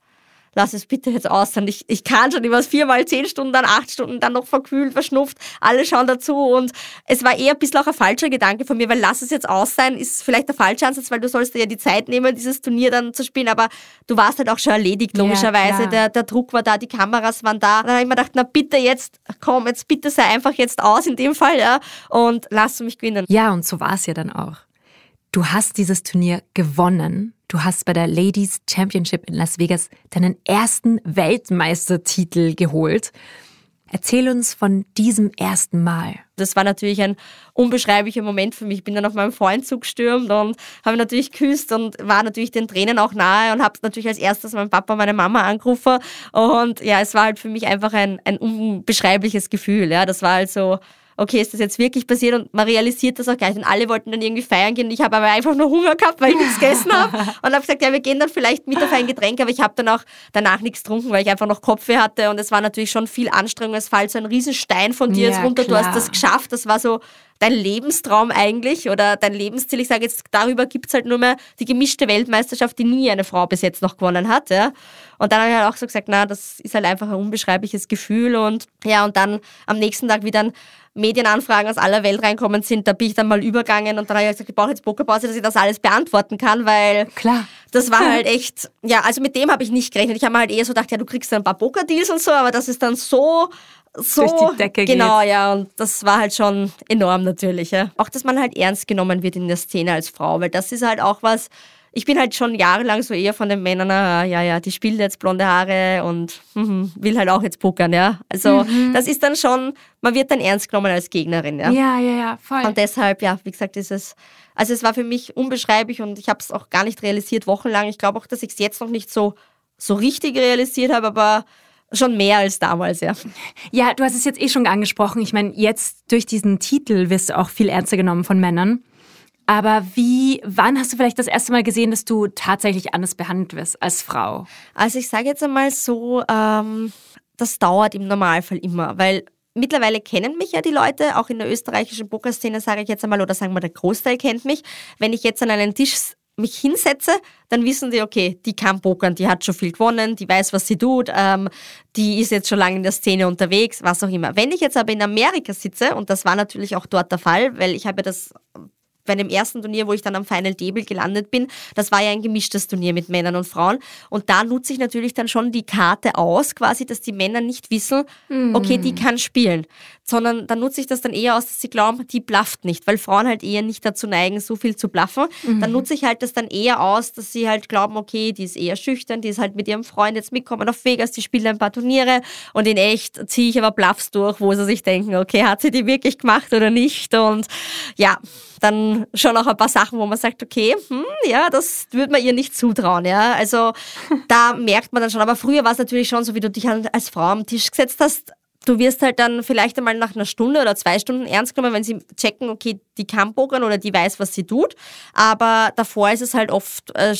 lass es bitte jetzt aus sein. Ich, ich kann schon über viermal zehn Stunden, dann acht Stunden, dann noch verkühlt, verschnupft, alle schauen dazu und es war eher ein bisschen auch ein falscher Gedanke von mir, weil lass es jetzt aus sein, ist vielleicht der falsche Ansatz, weil du sollst dir ja die Zeit nehmen, dieses Turnier dann zu spielen, aber du warst halt auch schon erledigt, logischerweise. Ja, der, der Druck war da, die Kameras waren da. Dann habe ich mir gedacht, na bitte jetzt, komm, jetzt bitte sei einfach jetzt aus in dem Fall, ja, und lass mich gewinnen. Ja, und so war es ja dann auch. Du hast dieses Turnier gewonnen. Du hast bei der Ladies Championship in Las Vegas deinen ersten Weltmeistertitel geholt. Erzähl uns von diesem ersten Mal. Das war natürlich ein unbeschreiblicher Moment für mich. Ich bin dann auf meinem Freund zugestürmt und habe natürlich geküsst und war natürlich den Tränen auch nahe und habe natürlich als erstes meinen Papa und meine Mama angerufen. Und ja, es war halt für mich einfach ein, ein unbeschreibliches Gefühl. Ja, das war halt so, okay, ist das jetzt wirklich passiert? Und man realisiert das auch gleich. Und alle wollten dann irgendwie feiern gehen. Ich habe aber einfach nur Hunger gehabt, weil ich nichts gegessen habe. Und habe gesagt, ja, wir gehen dann vielleicht mit auf ein Getränk. Aber ich habe dann auch danach nichts getrunken, weil ich einfach noch Kopfweh hatte. Und es war natürlich schon viel Anstrengung. Es fällt so ein Riesenstein von dir ja, jetzt runter. Klar. Du hast das geschafft. Das war so dein Lebenstraum eigentlich oder dein Lebensziel. Ich sage jetzt, darüber gibt es halt nur mehr die gemischte Weltmeisterschaft, die nie eine Frau bis jetzt noch gewonnen hat. Ja. Und dann habe ich halt auch so gesagt, na, das ist halt einfach ein unbeschreibliches Gefühl. Und ja, und dann am nächsten Tag, wie dann Medienanfragen aus aller Welt reinkommen sind, da bin ich dann mal übergangen und dann habe ich gesagt, ich brauche jetzt Pokerpause, dass ich das alles beantworten kann, weil Klar. das war halt echt, ja, also mit dem habe ich nicht gerechnet. Ich habe mir halt eher so gedacht, ja, du kriegst dann ein paar Pokerdeals und so, aber das ist dann so so durch die Decke genau geht. ja und das war halt schon enorm natürlich ja. auch dass man halt ernst genommen wird in der Szene als Frau weil das ist halt auch was ich bin halt schon jahrelang so eher von den Männern, ah, ja, ja, die spielt jetzt blonde Haare und hm, will halt auch jetzt pokern, ja. Also mhm. das ist dann schon, man wird dann ernst genommen als Gegnerin, ja. Ja, ja, ja, voll. Und deshalb, ja, wie gesagt, ist es, also es war für mich unbeschreiblich und ich habe es auch gar nicht realisiert wochenlang. Ich glaube auch, dass ich es jetzt noch nicht so, so richtig realisiert habe, aber schon mehr als damals, ja. Ja, du hast es jetzt eh schon angesprochen. Ich meine, jetzt durch diesen Titel wirst du auch viel ernster genommen von Männern. Aber wie, wann hast du vielleicht das erste Mal gesehen, dass du tatsächlich anders behandelt wirst als Frau? Also ich sage jetzt einmal so, ähm, das dauert im Normalfall immer, weil mittlerweile kennen mich ja die Leute, auch in der österreichischen Pokerszene sage ich jetzt einmal, oder sagen wir, der Großteil kennt mich. Wenn ich jetzt an einen Tisch mich hinsetze, dann wissen die, okay, die kann pokern, die hat schon viel gewonnen, die weiß, was sie tut, ähm, die ist jetzt schon lange in der Szene unterwegs, was auch immer. Wenn ich jetzt aber in Amerika sitze, und das war natürlich auch dort der Fall, weil ich habe das bei dem ersten Turnier, wo ich dann am Final Table gelandet bin, das war ja ein gemischtes Turnier mit Männern und Frauen. Und da nutze ich natürlich dann schon die Karte aus, quasi, dass die Männer nicht wissen, mhm. okay, die kann spielen. Sondern dann nutze ich das dann eher aus, dass sie glauben, die blufft nicht, weil Frauen halt eher nicht dazu neigen, so viel zu bluffen. Mhm. Dann nutze ich halt das dann eher aus, dass sie halt glauben, okay, die ist eher schüchtern, die ist halt mit ihrem Freund jetzt mitkommen auf Vegas, die spielt ein paar Turniere und in echt ziehe ich aber Bluffs durch, wo sie sich denken, okay, hat sie die wirklich gemacht oder nicht? Und ja, dann schon auch ein paar Sachen, wo man sagt, okay, hm, ja, das würde man ihr nicht zutrauen. Ja? Also da merkt man dann schon. Aber früher war es natürlich schon so, wie du dich als Frau am Tisch gesetzt hast. Du wirst halt dann vielleicht einmal nach einer Stunde oder zwei Stunden ernst genommen, wenn sie checken, okay, die kann pokern oder die weiß, was sie tut. Aber davor ist es halt oft äh,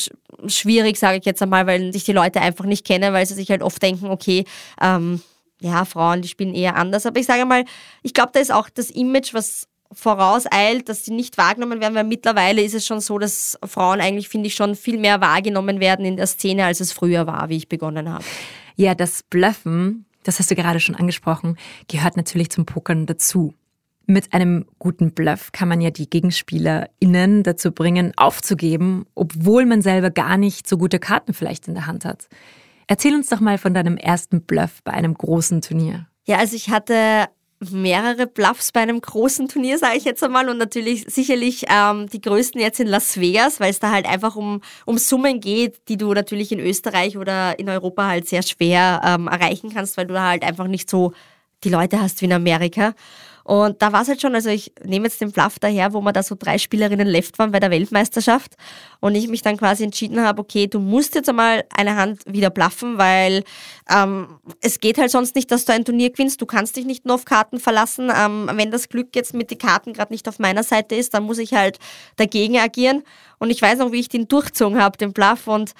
schwierig, sage ich jetzt einmal, weil sich die Leute einfach nicht kennen, weil sie sich halt oft denken, okay, ähm, ja, Frauen, die spielen eher anders. Aber ich sage mal, ich glaube, da ist auch das Image, was vorauseilt, dass sie nicht wahrgenommen werden, weil mittlerweile ist es schon so, dass Frauen eigentlich, finde ich, schon viel mehr wahrgenommen werden in der Szene, als es früher war, wie ich begonnen habe. Ja, das Bluffen, das hast du gerade schon angesprochen, gehört natürlich zum Pokern dazu. Mit einem guten Bluff kann man ja die GegenspielerInnen dazu bringen, aufzugeben, obwohl man selber gar nicht so gute Karten vielleicht in der Hand hat. Erzähl uns doch mal von deinem ersten Bluff bei einem großen Turnier. Ja, also ich hatte mehrere Bluffs bei einem großen Turnier, sage ich jetzt einmal. Und natürlich sicherlich ähm, die größten jetzt in Las Vegas, weil es da halt einfach um, um Summen geht, die du natürlich in Österreich oder in Europa halt sehr schwer ähm, erreichen kannst, weil du da halt einfach nicht so die Leute hast wie in Amerika. Und da war es halt schon, also ich nehme jetzt den Bluff daher, wo wir da so drei Spielerinnen left waren bei der Weltmeisterschaft und ich mich dann quasi entschieden habe, okay, du musst jetzt einmal eine Hand wieder bluffen, weil ähm, es geht halt sonst nicht, dass du ein Turnier gewinnst. Du kannst dich nicht nur auf Karten verlassen. Ähm, wenn das Glück jetzt mit den Karten gerade nicht auf meiner Seite ist, dann muss ich halt dagegen agieren. Und ich weiß noch, wie ich den durchzogen habe, den Bluff und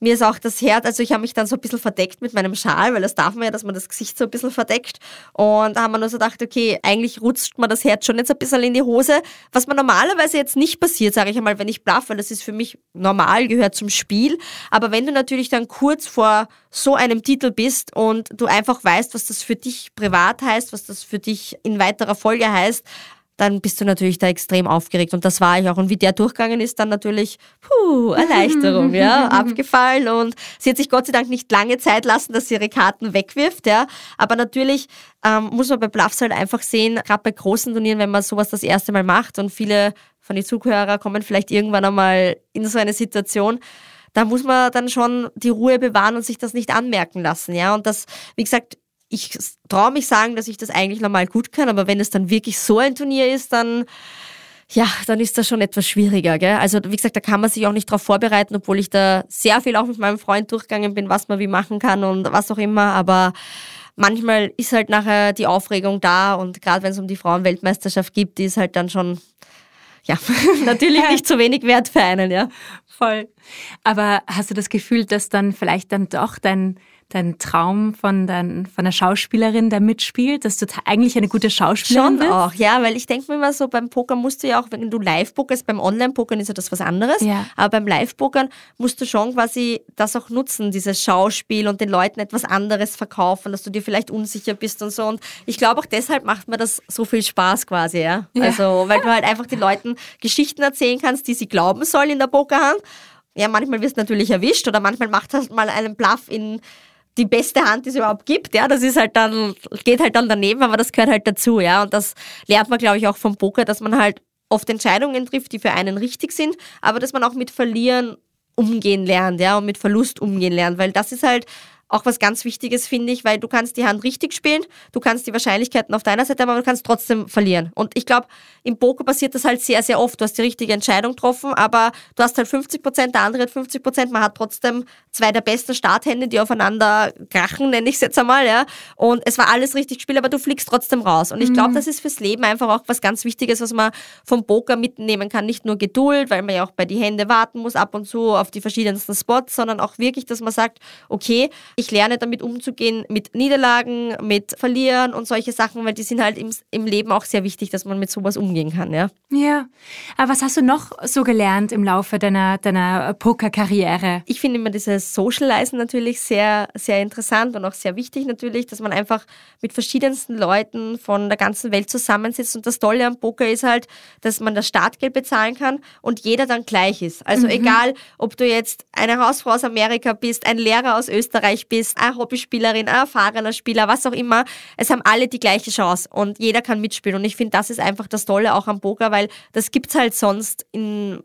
mir ist auch das Herz, also ich habe mich dann so ein bisschen verdeckt mit meinem Schal, weil das darf man ja, dass man das Gesicht so ein bisschen verdeckt. Und da haben wir nur so gedacht, okay, eigentlich rutscht man das Herz schon jetzt ein bisschen in die Hose. Was mir normalerweise jetzt nicht passiert, sage ich einmal, wenn ich blaff, weil das ist für mich normal, gehört zum Spiel. Aber wenn du natürlich dann kurz vor so einem Titel bist und du einfach weißt, was das für dich privat heißt, was das für dich in weiterer Folge heißt, dann bist du natürlich da extrem aufgeregt. Und das war ich auch. Und wie der durchgegangen ist, dann natürlich, puh, Erleichterung, ja, abgefallen. Und sie hat sich Gott sei Dank nicht lange Zeit lassen, dass sie ihre Karten wegwirft, ja. Aber natürlich ähm, muss man bei Bluffs halt einfach sehen, gerade bei großen Turnieren, wenn man sowas das erste Mal macht und viele von den Zuhörern kommen vielleicht irgendwann einmal in so eine Situation, da muss man dann schon die Ruhe bewahren und sich das nicht anmerken lassen, ja. Und das, wie gesagt, ich traue mich sagen, dass ich das eigentlich normal gut kann, aber wenn es dann wirklich so ein Turnier ist, dann ja, dann ist das schon etwas schwieriger. Gell? Also wie gesagt, da kann man sich auch nicht darauf vorbereiten, obwohl ich da sehr viel auch mit meinem Freund durchgegangen bin, was man wie machen kann und was auch immer. Aber manchmal ist halt nachher die Aufregung da und gerade wenn es um die Frauenweltmeisterschaft geht, die ist halt dann schon ja, natürlich nicht zu wenig wert für einen, ja. Voll. Aber hast du das Gefühl, dass dann vielleicht dann doch dein dein Traum von, dein, von einer Schauspielerin, der mitspielt, dass du eigentlich eine gute Schauspielerin Schon bist? auch, ja, weil ich denke mir immer so, beim Poker musst du ja auch, wenn du live pokerst, beim Online-Pokern ist ja das was anderes, ja. aber beim Live-Pokern musst du schon quasi das auch nutzen, dieses Schauspiel und den Leuten etwas anderes verkaufen, dass du dir vielleicht unsicher bist und so und ich glaube auch deshalb macht mir das so viel Spaß quasi, ja. ja. Also, weil du halt einfach den Leuten Geschichten erzählen kannst, die sie glauben sollen in der Pokerhand ja, manchmal wirst du natürlich erwischt oder manchmal macht halt mal einen Bluff in die beste Hand, die es überhaupt gibt. Ja, das ist halt dann, geht halt dann daneben, aber das gehört halt dazu. Ja, und das lernt man, glaube ich, auch vom Poker, dass man halt oft Entscheidungen trifft, die für einen richtig sind, aber dass man auch mit Verlieren umgehen lernt, ja, und mit Verlust umgehen lernt, weil das ist halt auch was ganz Wichtiges, finde ich, weil du kannst die Hand richtig spielen, du kannst die Wahrscheinlichkeiten auf deiner Seite, aber du kannst trotzdem verlieren. Und ich glaube, im Poker passiert das halt sehr, sehr oft. Du hast die richtige Entscheidung getroffen, aber du hast halt 50 Prozent, der andere hat 50 Prozent. Man hat trotzdem zwei der besten Starthände, die aufeinander krachen, nenne ich es jetzt einmal, ja. Und es war alles richtig gespielt, aber du fliegst trotzdem raus. Und ich glaube, mhm. das ist fürs Leben einfach auch was ganz Wichtiges, was man vom Poker mitnehmen kann. Nicht nur Geduld, weil man ja auch bei die Hände warten muss, ab und zu auf die verschiedensten Spots, sondern auch wirklich, dass man sagt, okay, ich lerne damit umzugehen mit Niederlagen, mit Verlieren und solche Sachen, weil die sind halt im, im Leben auch sehr wichtig, dass man mit sowas umgehen kann, ja. Ja. Aber was hast du noch so gelernt im Laufe deiner, deiner Pokerkarriere? Ich finde immer dieses Socializen natürlich sehr, sehr interessant und auch sehr wichtig natürlich, dass man einfach mit verschiedensten Leuten von der ganzen Welt zusammensitzt. Und das Tolle am Poker ist halt, dass man das Startgeld bezahlen kann und jeder dann gleich ist. Also mhm. egal, ob du jetzt eine Hausfrau aus Amerika bist, ein Lehrer aus Österreich bist, eine Hobbyspielerin, ein erfahrener Spieler, was auch immer. Es haben alle die gleiche Chance und jeder kann mitspielen. Und ich finde, das ist einfach das Tolle auch am Poker, weil das gibt es halt sonst in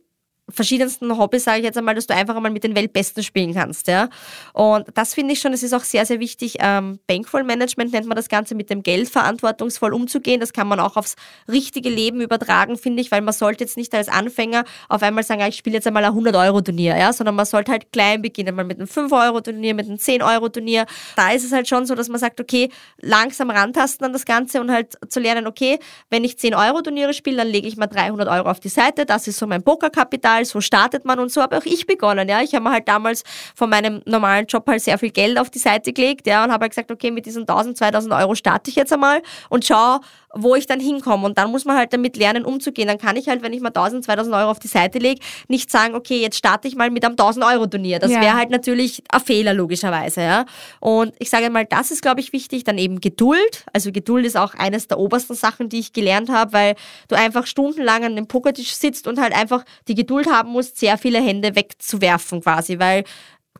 verschiedensten Hobbys, sage ich jetzt einmal, dass du einfach einmal mit den Weltbesten spielen kannst. Ja? Und das finde ich schon, es ist auch sehr, sehr wichtig. Ähm, Bankroll Management nennt man das Ganze, mit dem Geld verantwortungsvoll umzugehen. Das kann man auch aufs richtige Leben übertragen, finde ich, weil man sollte jetzt nicht als Anfänger auf einmal sagen, ich spiele jetzt einmal ein 100-Euro-Turnier, ja? sondern man sollte halt klein beginnen, mal mit einem 5-Euro-Turnier, mit einem 10-Euro-Turnier. Da ist es halt schon so, dass man sagt, okay, langsam rantasten an das Ganze und halt zu lernen, okay, wenn ich 10-Euro-Turniere spiele, dann lege ich mal 300 Euro auf die Seite, das ist so mein Pokerkapital Mal, so startet man und so habe auch ich begonnen. Ja. Ich habe mir halt damals von meinem normalen Job halt sehr viel Geld auf die Seite gelegt ja, und habe halt gesagt, okay, mit diesen 1000, 2000 Euro starte ich jetzt einmal und schaue, wo ich dann hinkomme. Und dann muss man halt damit lernen, umzugehen. Dann kann ich halt, wenn ich mal 1000, 2000 Euro auf die Seite lege, nicht sagen, okay, jetzt starte ich mal mit einem 1000 Euro Turnier. Das ja. wäre halt natürlich ein Fehler, logischerweise. Ja. Und ich sage mal, das ist, glaube ich, wichtig. Dann eben Geduld. Also Geduld ist auch eines der obersten Sachen, die ich gelernt habe, weil du einfach stundenlang an dem Pokertisch sitzt und halt einfach die Geduld haben musst, sehr viele Hände wegzuwerfen quasi, weil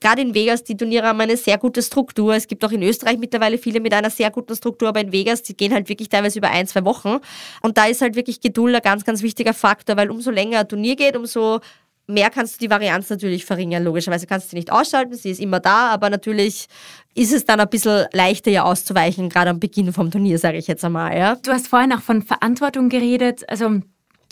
gerade in Vegas, die Turniere haben eine sehr gute Struktur. Es gibt auch in Österreich mittlerweile viele mit einer sehr guten Struktur, aber in Vegas, die gehen halt wirklich teilweise über ein, zwei Wochen. Und da ist halt wirklich Geduld ein ganz, ganz wichtiger Faktor, weil umso länger ein Turnier geht, umso mehr kannst du die Varianz natürlich verringern. Logischerweise kannst du sie nicht ausschalten, sie ist immer da, aber natürlich ist es dann ein bisschen leichter, ihr auszuweichen, gerade am Beginn vom Turnier, sage ich jetzt einmal. Ja? Du hast vorhin auch von Verantwortung geredet. Also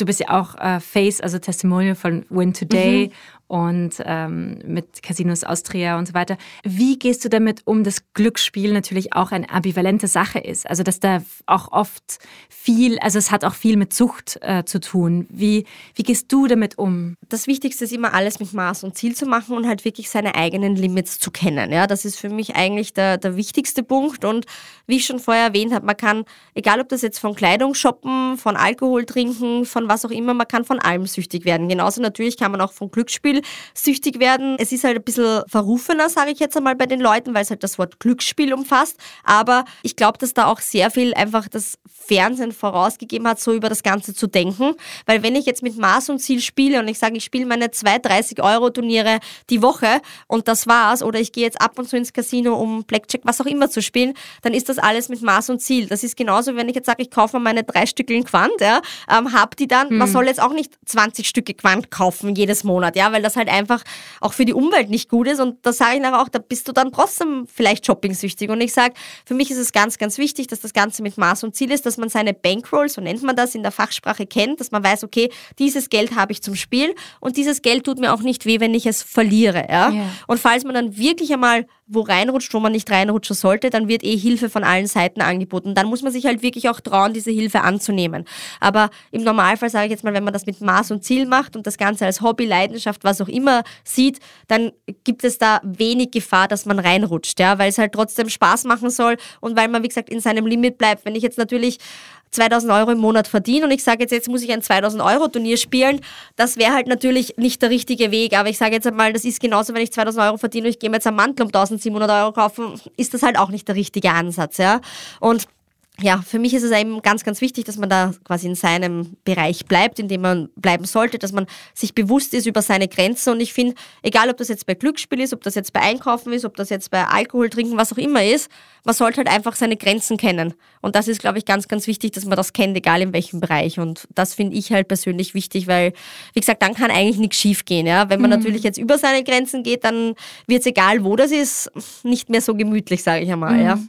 du bist ja auch äh, Face, also Testimonial von Win Today mhm und ähm, mit Casinos Austria und so weiter. Wie gehst du damit um, dass Glücksspiel natürlich auch eine ambivalente Sache ist? Also dass da auch oft viel, also es hat auch viel mit Sucht äh, zu tun. Wie, wie gehst du damit um? Das Wichtigste ist immer alles mit Maß und Ziel zu machen und halt wirklich seine eigenen Limits zu kennen. Ja, das ist für mich eigentlich der, der wichtigste Punkt. Und wie ich schon vorher erwähnt habe, man kann, egal ob das jetzt von Kleidung shoppen, von Alkohol trinken, von was auch immer, man kann von allem süchtig werden. Genauso natürlich kann man auch von Glücksspiel süchtig werden. Es ist halt ein bisschen verrufener, sage ich jetzt einmal bei den Leuten, weil es halt das Wort Glücksspiel umfasst. Aber ich glaube, dass da auch sehr viel einfach das Fernsehen vorausgegeben hat, so über das Ganze zu denken. Weil wenn ich jetzt mit Maß und Ziel spiele und ich sage, ich spiele meine 2, 30 Euro Turniere die Woche und das war's, oder ich gehe jetzt ab und zu ins Casino, um Blackjack, was auch immer zu spielen, dann ist das alles mit Maß und Ziel. Das ist genauso, wenn ich jetzt sage, ich kaufe mir meine drei Stückeln Quant, ja, ähm, hab die dann, hm. man soll jetzt auch nicht 20 Stücke Quant kaufen jedes Monat, ja, weil das halt einfach auch für die Umwelt nicht gut ist. Und da sage ich nachher auch, da bist du dann trotzdem vielleicht shoppingsüchtig. Und ich sage, für mich ist es ganz, ganz wichtig, dass das Ganze mit Maß und Ziel ist, dass man seine Bankroll, so nennt man das in der Fachsprache, kennt, dass man weiß, okay, dieses Geld habe ich zum Spiel und dieses Geld tut mir auch nicht weh, wenn ich es verliere. Ja? Yeah. Und falls man dann wirklich einmal wo reinrutscht, wo man nicht reinrutschen sollte, dann wird eh Hilfe von allen Seiten angeboten. Dann muss man sich halt wirklich auch trauen, diese Hilfe anzunehmen. Aber im Normalfall sage ich jetzt mal, wenn man das mit Maß und Ziel macht und das Ganze als Hobby, Leidenschaft, was auch immer sieht, dann gibt es da wenig Gefahr, dass man reinrutscht, ja, weil es halt trotzdem Spaß machen soll und weil man, wie gesagt, in seinem Limit bleibt. Wenn ich jetzt natürlich 2000 Euro im Monat verdiene und ich sage jetzt, jetzt muss ich ein 2000 Euro Turnier spielen, das wäre halt natürlich nicht der richtige Weg. Aber ich sage jetzt einmal, das ist genauso, wenn ich 2000 Euro verdiene und ich gehe mir jetzt einen Mantel um 1700 Euro kaufen, ist das halt auch nicht der richtige Ansatz. Ja? Und ja, für mich ist es eben ganz, ganz wichtig, dass man da quasi in seinem Bereich bleibt, in dem man bleiben sollte, dass man sich bewusst ist über seine Grenzen. Und ich finde, egal ob das jetzt bei Glücksspiel ist, ob das jetzt bei Einkaufen ist, ob das jetzt bei Alkohol trinken, was auch immer ist, man sollte halt einfach seine Grenzen kennen. Und das ist, glaube ich, ganz, ganz wichtig, dass man das kennt, egal in welchem Bereich. Und das finde ich halt persönlich wichtig, weil, wie gesagt, dann kann eigentlich nichts schiefgehen. Ja? Wenn man mhm. natürlich jetzt über seine Grenzen geht, dann wird es egal, wo das ist, nicht mehr so gemütlich, sage ich einmal. Mhm. Ja?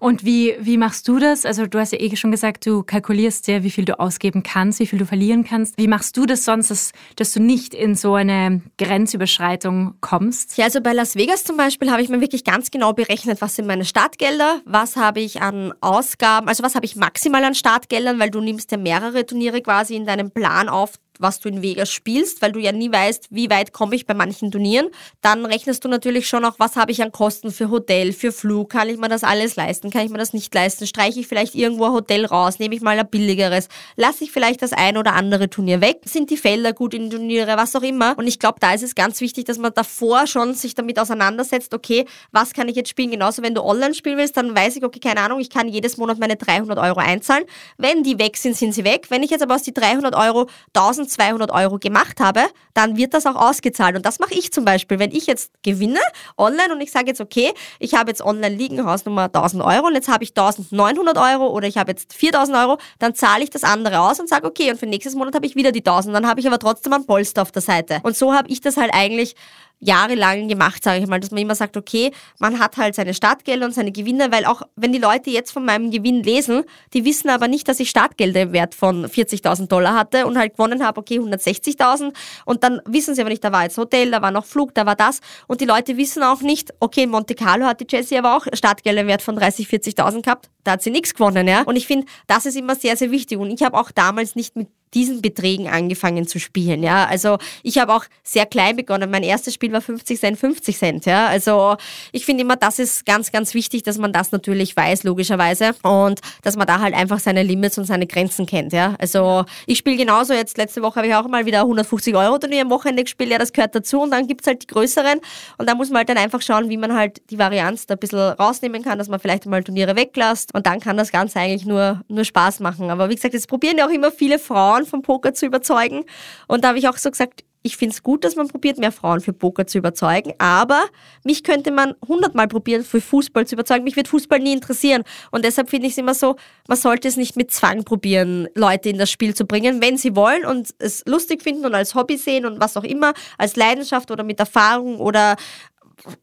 Und wie, wie machst du das? Also du hast ja eh schon gesagt, du kalkulierst ja, wie viel du ausgeben kannst, wie viel du verlieren kannst. Wie machst du das sonst, dass, dass du nicht in so eine Grenzüberschreitung kommst? Ja, also bei Las Vegas zum Beispiel habe ich mir wirklich ganz genau berechnet, was sind meine Startgelder, was habe ich an Ausgaben, also was habe ich maximal an Startgeldern, weil du nimmst ja mehrere Turniere quasi in deinem Plan auf, was du in Vegas spielst, weil du ja nie weißt, wie weit komme ich bei manchen Turnieren. Dann rechnest du natürlich schon auch, was habe ich an Kosten für Hotel, für Flug, kann ich mir das alles leisten, kann ich mir das nicht leisten, streiche ich vielleicht irgendwo ein Hotel raus, nehme ich mal ein billigeres, lasse ich vielleicht das ein oder andere Turnier weg, sind die Felder gut in Turniere, was auch immer. Und ich glaube, da ist es ganz wichtig, dass man davor schon sich damit auseinandersetzt, okay, was kann ich jetzt spielen? Genauso, wenn du online spielen willst, dann weiß ich, okay, keine Ahnung, ich kann jedes Monat meine 300 Euro einzahlen. Wenn die weg sind, sind sie weg. Wenn ich jetzt aber aus die 300 Euro 1000 1200 Euro gemacht habe, dann wird das auch ausgezahlt. Und das mache ich zum Beispiel. Wenn ich jetzt gewinne online und ich sage jetzt, okay, ich habe jetzt online liegen Hausnummer 1000 Euro und jetzt habe ich 1900 Euro oder ich habe jetzt 4000 Euro, dann zahle ich das andere aus und sage, okay, und für nächstes Monat habe ich wieder die 1000. Dann habe ich aber trotzdem ein Polster auf der Seite. Und so habe ich das halt eigentlich jahrelang gemacht, sage ich mal, dass man immer sagt, okay, man hat halt seine Startgelder und seine Gewinne, weil auch wenn die Leute jetzt von meinem Gewinn lesen, die wissen aber nicht, dass ich Startgelder im Wert von 40.000 Dollar hatte und halt gewonnen habe, okay, 160.000 und dann wissen sie aber nicht, da war jetzt Hotel, da war noch Flug, da war das. Und die Leute wissen auch nicht, okay, in Monte Carlo hat die Jessie aber auch Startgelder im Wert von 30, 40.000 gehabt, da hat sie nichts gewonnen, ja. Und ich finde, das ist immer sehr, sehr wichtig. Und ich habe auch damals nicht mit diesen Beträgen angefangen zu spielen. Ja, also ich habe auch sehr klein begonnen. Mein erstes Spiel war 50 Cent, 50 Cent. Ja, also ich finde immer, das ist ganz, ganz wichtig, dass man das natürlich weiß, logischerweise, und dass man da halt einfach seine Limits und seine Grenzen kennt. Ja, also ich spiele genauso. Jetzt letzte Woche habe ich auch mal wieder 150 Euro Turnier am Wochenende gespielt. Ja, das gehört dazu. Und dann gibt's halt die größeren. Und da muss man halt dann einfach schauen, wie man halt die Varianz da ein bisschen rausnehmen kann, dass man vielleicht mal Turniere weglässt. Und dann kann das Ganze eigentlich nur, nur Spaß machen. Aber wie gesagt, das probieren ja auch immer viele Frauen Frauen vom Poker zu überzeugen. Und da habe ich auch so gesagt, ich finde es gut, dass man probiert, mehr Frauen für Poker zu überzeugen, aber mich könnte man hundertmal probieren, für Fußball zu überzeugen. Mich wird Fußball nie interessieren. Und deshalb finde ich es immer so, man sollte es nicht mit Zwang probieren, Leute in das Spiel zu bringen. Wenn sie wollen und es lustig finden und als Hobby sehen und was auch immer, als Leidenschaft oder mit Erfahrung oder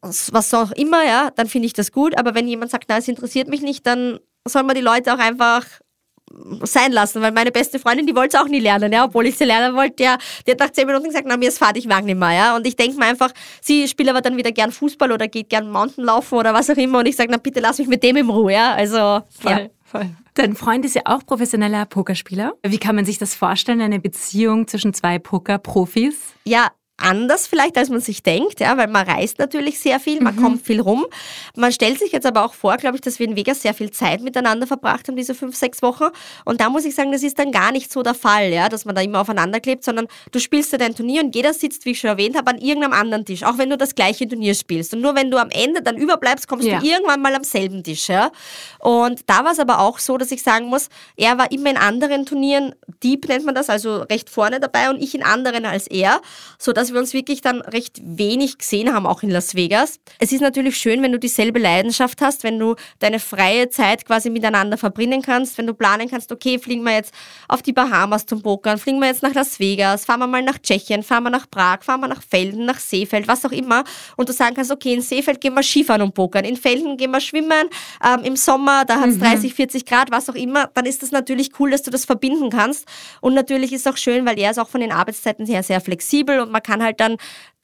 was auch immer, ja, dann finde ich das gut. Aber wenn jemand sagt, na, es interessiert mich nicht, dann soll man die Leute auch einfach sein lassen, weil meine beste Freundin, die wollte es auch nie lernen, ja, obwohl ich sie lernen wollte, ja, die hat nach zehn Minuten gesagt, na, mir ist fad, ich mag nicht mehr, ja, und ich denke mir einfach, sie spielt aber dann wieder gern Fußball oder geht gern Mountainlaufen oder was auch immer und ich sage, na, bitte lass mich mit dem in Ruhe, ja, also, voll, ja. Voll. Dein Freund ist ja auch professioneller Pokerspieler. Wie kann man sich das vorstellen, eine Beziehung zwischen zwei Pokerprofis? Ja, anders vielleicht, als man sich denkt, ja, weil man reist natürlich sehr viel, man mhm. kommt viel rum. Man stellt sich jetzt aber auch vor, glaube ich, dass wir in Vegas sehr viel Zeit miteinander verbracht haben, diese fünf, sechs Wochen. Und da muss ich sagen, das ist dann gar nicht so der Fall, ja, dass man da immer aufeinander klebt, sondern du spielst ja dein Turnier und jeder sitzt, wie ich schon erwähnt habe, an irgendeinem anderen Tisch, auch wenn du das gleiche Turnier spielst. Und nur wenn du am Ende dann überbleibst, kommst ja. du irgendwann mal am selben Tisch, ja. Und da war es aber auch so, dass ich sagen muss, er war immer in anderen Turnieren, Deep nennt man das, also recht vorne dabei und ich in anderen als er, sodass wir uns wirklich dann recht wenig gesehen haben, auch in Las Vegas. Es ist natürlich schön, wenn du dieselbe Leidenschaft hast, wenn du deine freie Zeit quasi miteinander verbringen kannst, wenn du planen kannst, okay, fliegen wir jetzt auf die Bahamas zum Pokern, fliegen wir jetzt nach Las Vegas, fahren wir mal nach Tschechien, fahren wir nach Prag, fahren wir nach Felden, nach Seefeld, was auch immer. Und du sagen kannst, okay, in Seefeld gehen wir Skifahren und pokern, in Felden gehen wir schwimmen, ähm, im Sommer, da hat es mhm. 30, 40 Grad, was auch immer, dann ist das natürlich cool, dass du das verbinden kannst. Und natürlich ist es auch schön, weil er ist auch von den Arbeitszeiten her sehr flexibel und man kann halt dann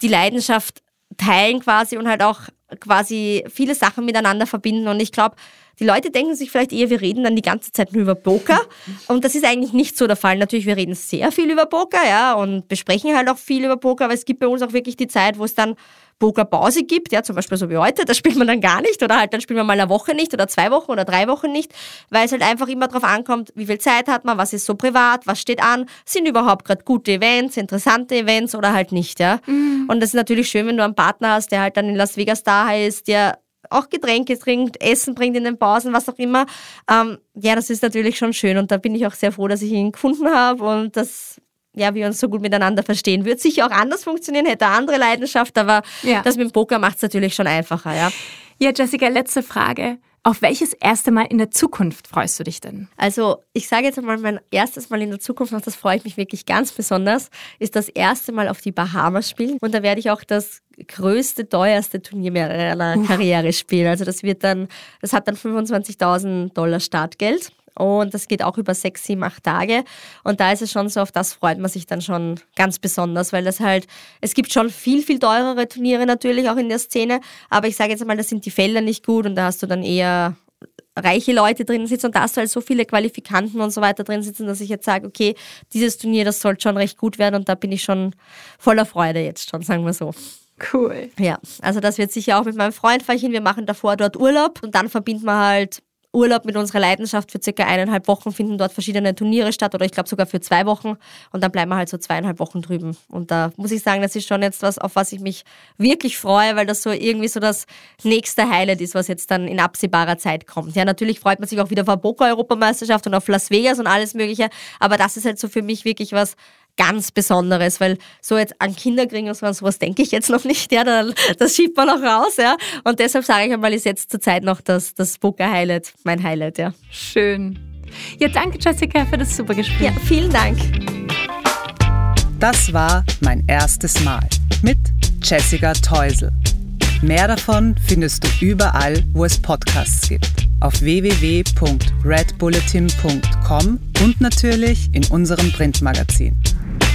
die Leidenschaft teilen quasi und halt auch quasi viele Sachen miteinander verbinden. Und ich glaube, die Leute denken sich vielleicht eher, wir reden dann die ganze Zeit nur über Poker. Und das ist eigentlich nicht so der Fall. Natürlich, wir reden sehr viel über Poker, ja, und besprechen halt auch viel über Poker, aber es gibt bei uns auch wirklich die Zeit, wo es dann Pokerpause gibt, ja, zum Beispiel so wie heute, da spielt man dann gar nicht oder halt dann spielt man mal eine Woche nicht oder zwei Wochen oder drei Wochen nicht, weil es halt einfach immer darauf ankommt, wie viel Zeit hat man, was ist so privat, was steht an, sind überhaupt gerade gute Events, interessante Events oder halt nicht, ja. Mhm. Und das ist natürlich schön, wenn du einen Partner hast, der halt dann in Las Vegas da ist, der auch Getränke trinkt, Essen bringt in den Pausen, was auch immer. Ähm, ja, das ist natürlich schon schön und da bin ich auch sehr froh, dass ich ihn gefunden habe und dass ja, wir uns so gut miteinander verstehen. Würde sicher auch anders funktionieren, hätte andere Leidenschaft, aber ja. das mit dem Poker macht es natürlich schon einfacher, ja. Ja, Jessica, letzte Frage. Auf welches erste Mal in der Zukunft freust du dich denn? Also, ich sage jetzt einmal, mein erstes Mal in der Zukunft, und das freue ich mich wirklich ganz besonders, ist das erste Mal auf die Bahamas spielen. Und da werde ich auch das größte, teuerste Turnier meiner Karriere spielen. Also, das wird dann, das hat dann 25.000 Dollar Startgeld. Und das geht auch über sechs, sieben, acht Tage. Und da ist es schon so, auf das freut man sich dann schon ganz besonders, weil das halt, es gibt schon viel, viel teurere Turniere natürlich auch in der Szene. Aber ich sage jetzt mal, da sind die Felder nicht gut und da hast du dann eher reiche Leute drin sitzen und da hast du halt so viele Qualifikanten und so weiter drin sitzen, dass ich jetzt sage, okay, dieses Turnier, das soll schon recht gut werden und da bin ich schon voller Freude jetzt schon, sagen wir so. Cool. Ja, also das wird sicher auch mit meinem Freund fahre Wir machen davor dort Urlaub und dann verbinden wir halt Urlaub mit unserer Leidenschaft für circa eineinhalb Wochen finden dort verschiedene Turniere statt oder ich glaube sogar für zwei Wochen und dann bleiben wir halt so zweieinhalb Wochen drüben. Und da muss ich sagen, das ist schon jetzt was, auf was ich mich wirklich freue, weil das so irgendwie so das nächste Highlight ist, was jetzt dann in absehbarer Zeit kommt. Ja, natürlich freut man sich auch wieder auf eine Poker-Europameisterschaft und auf Las Vegas und alles Mögliche, aber das ist halt so für mich wirklich was, ganz Besonderes, weil so jetzt an Kinder kriegen und sowas denke ich jetzt noch nicht, ja, das schiebt man noch raus, ja. Und deshalb sage ich einmal, ist jetzt zur Zeit noch das, das Poker-Highlight, mein Highlight, ja. Schön. Ja, danke Jessica für das super Gespräch. Ja, vielen Dank. Das war mein erstes Mal mit Jessica Teusel. Mehr davon findest du überall, wo es Podcasts gibt. Auf www.redbulletin.com und natürlich in unserem Printmagazin.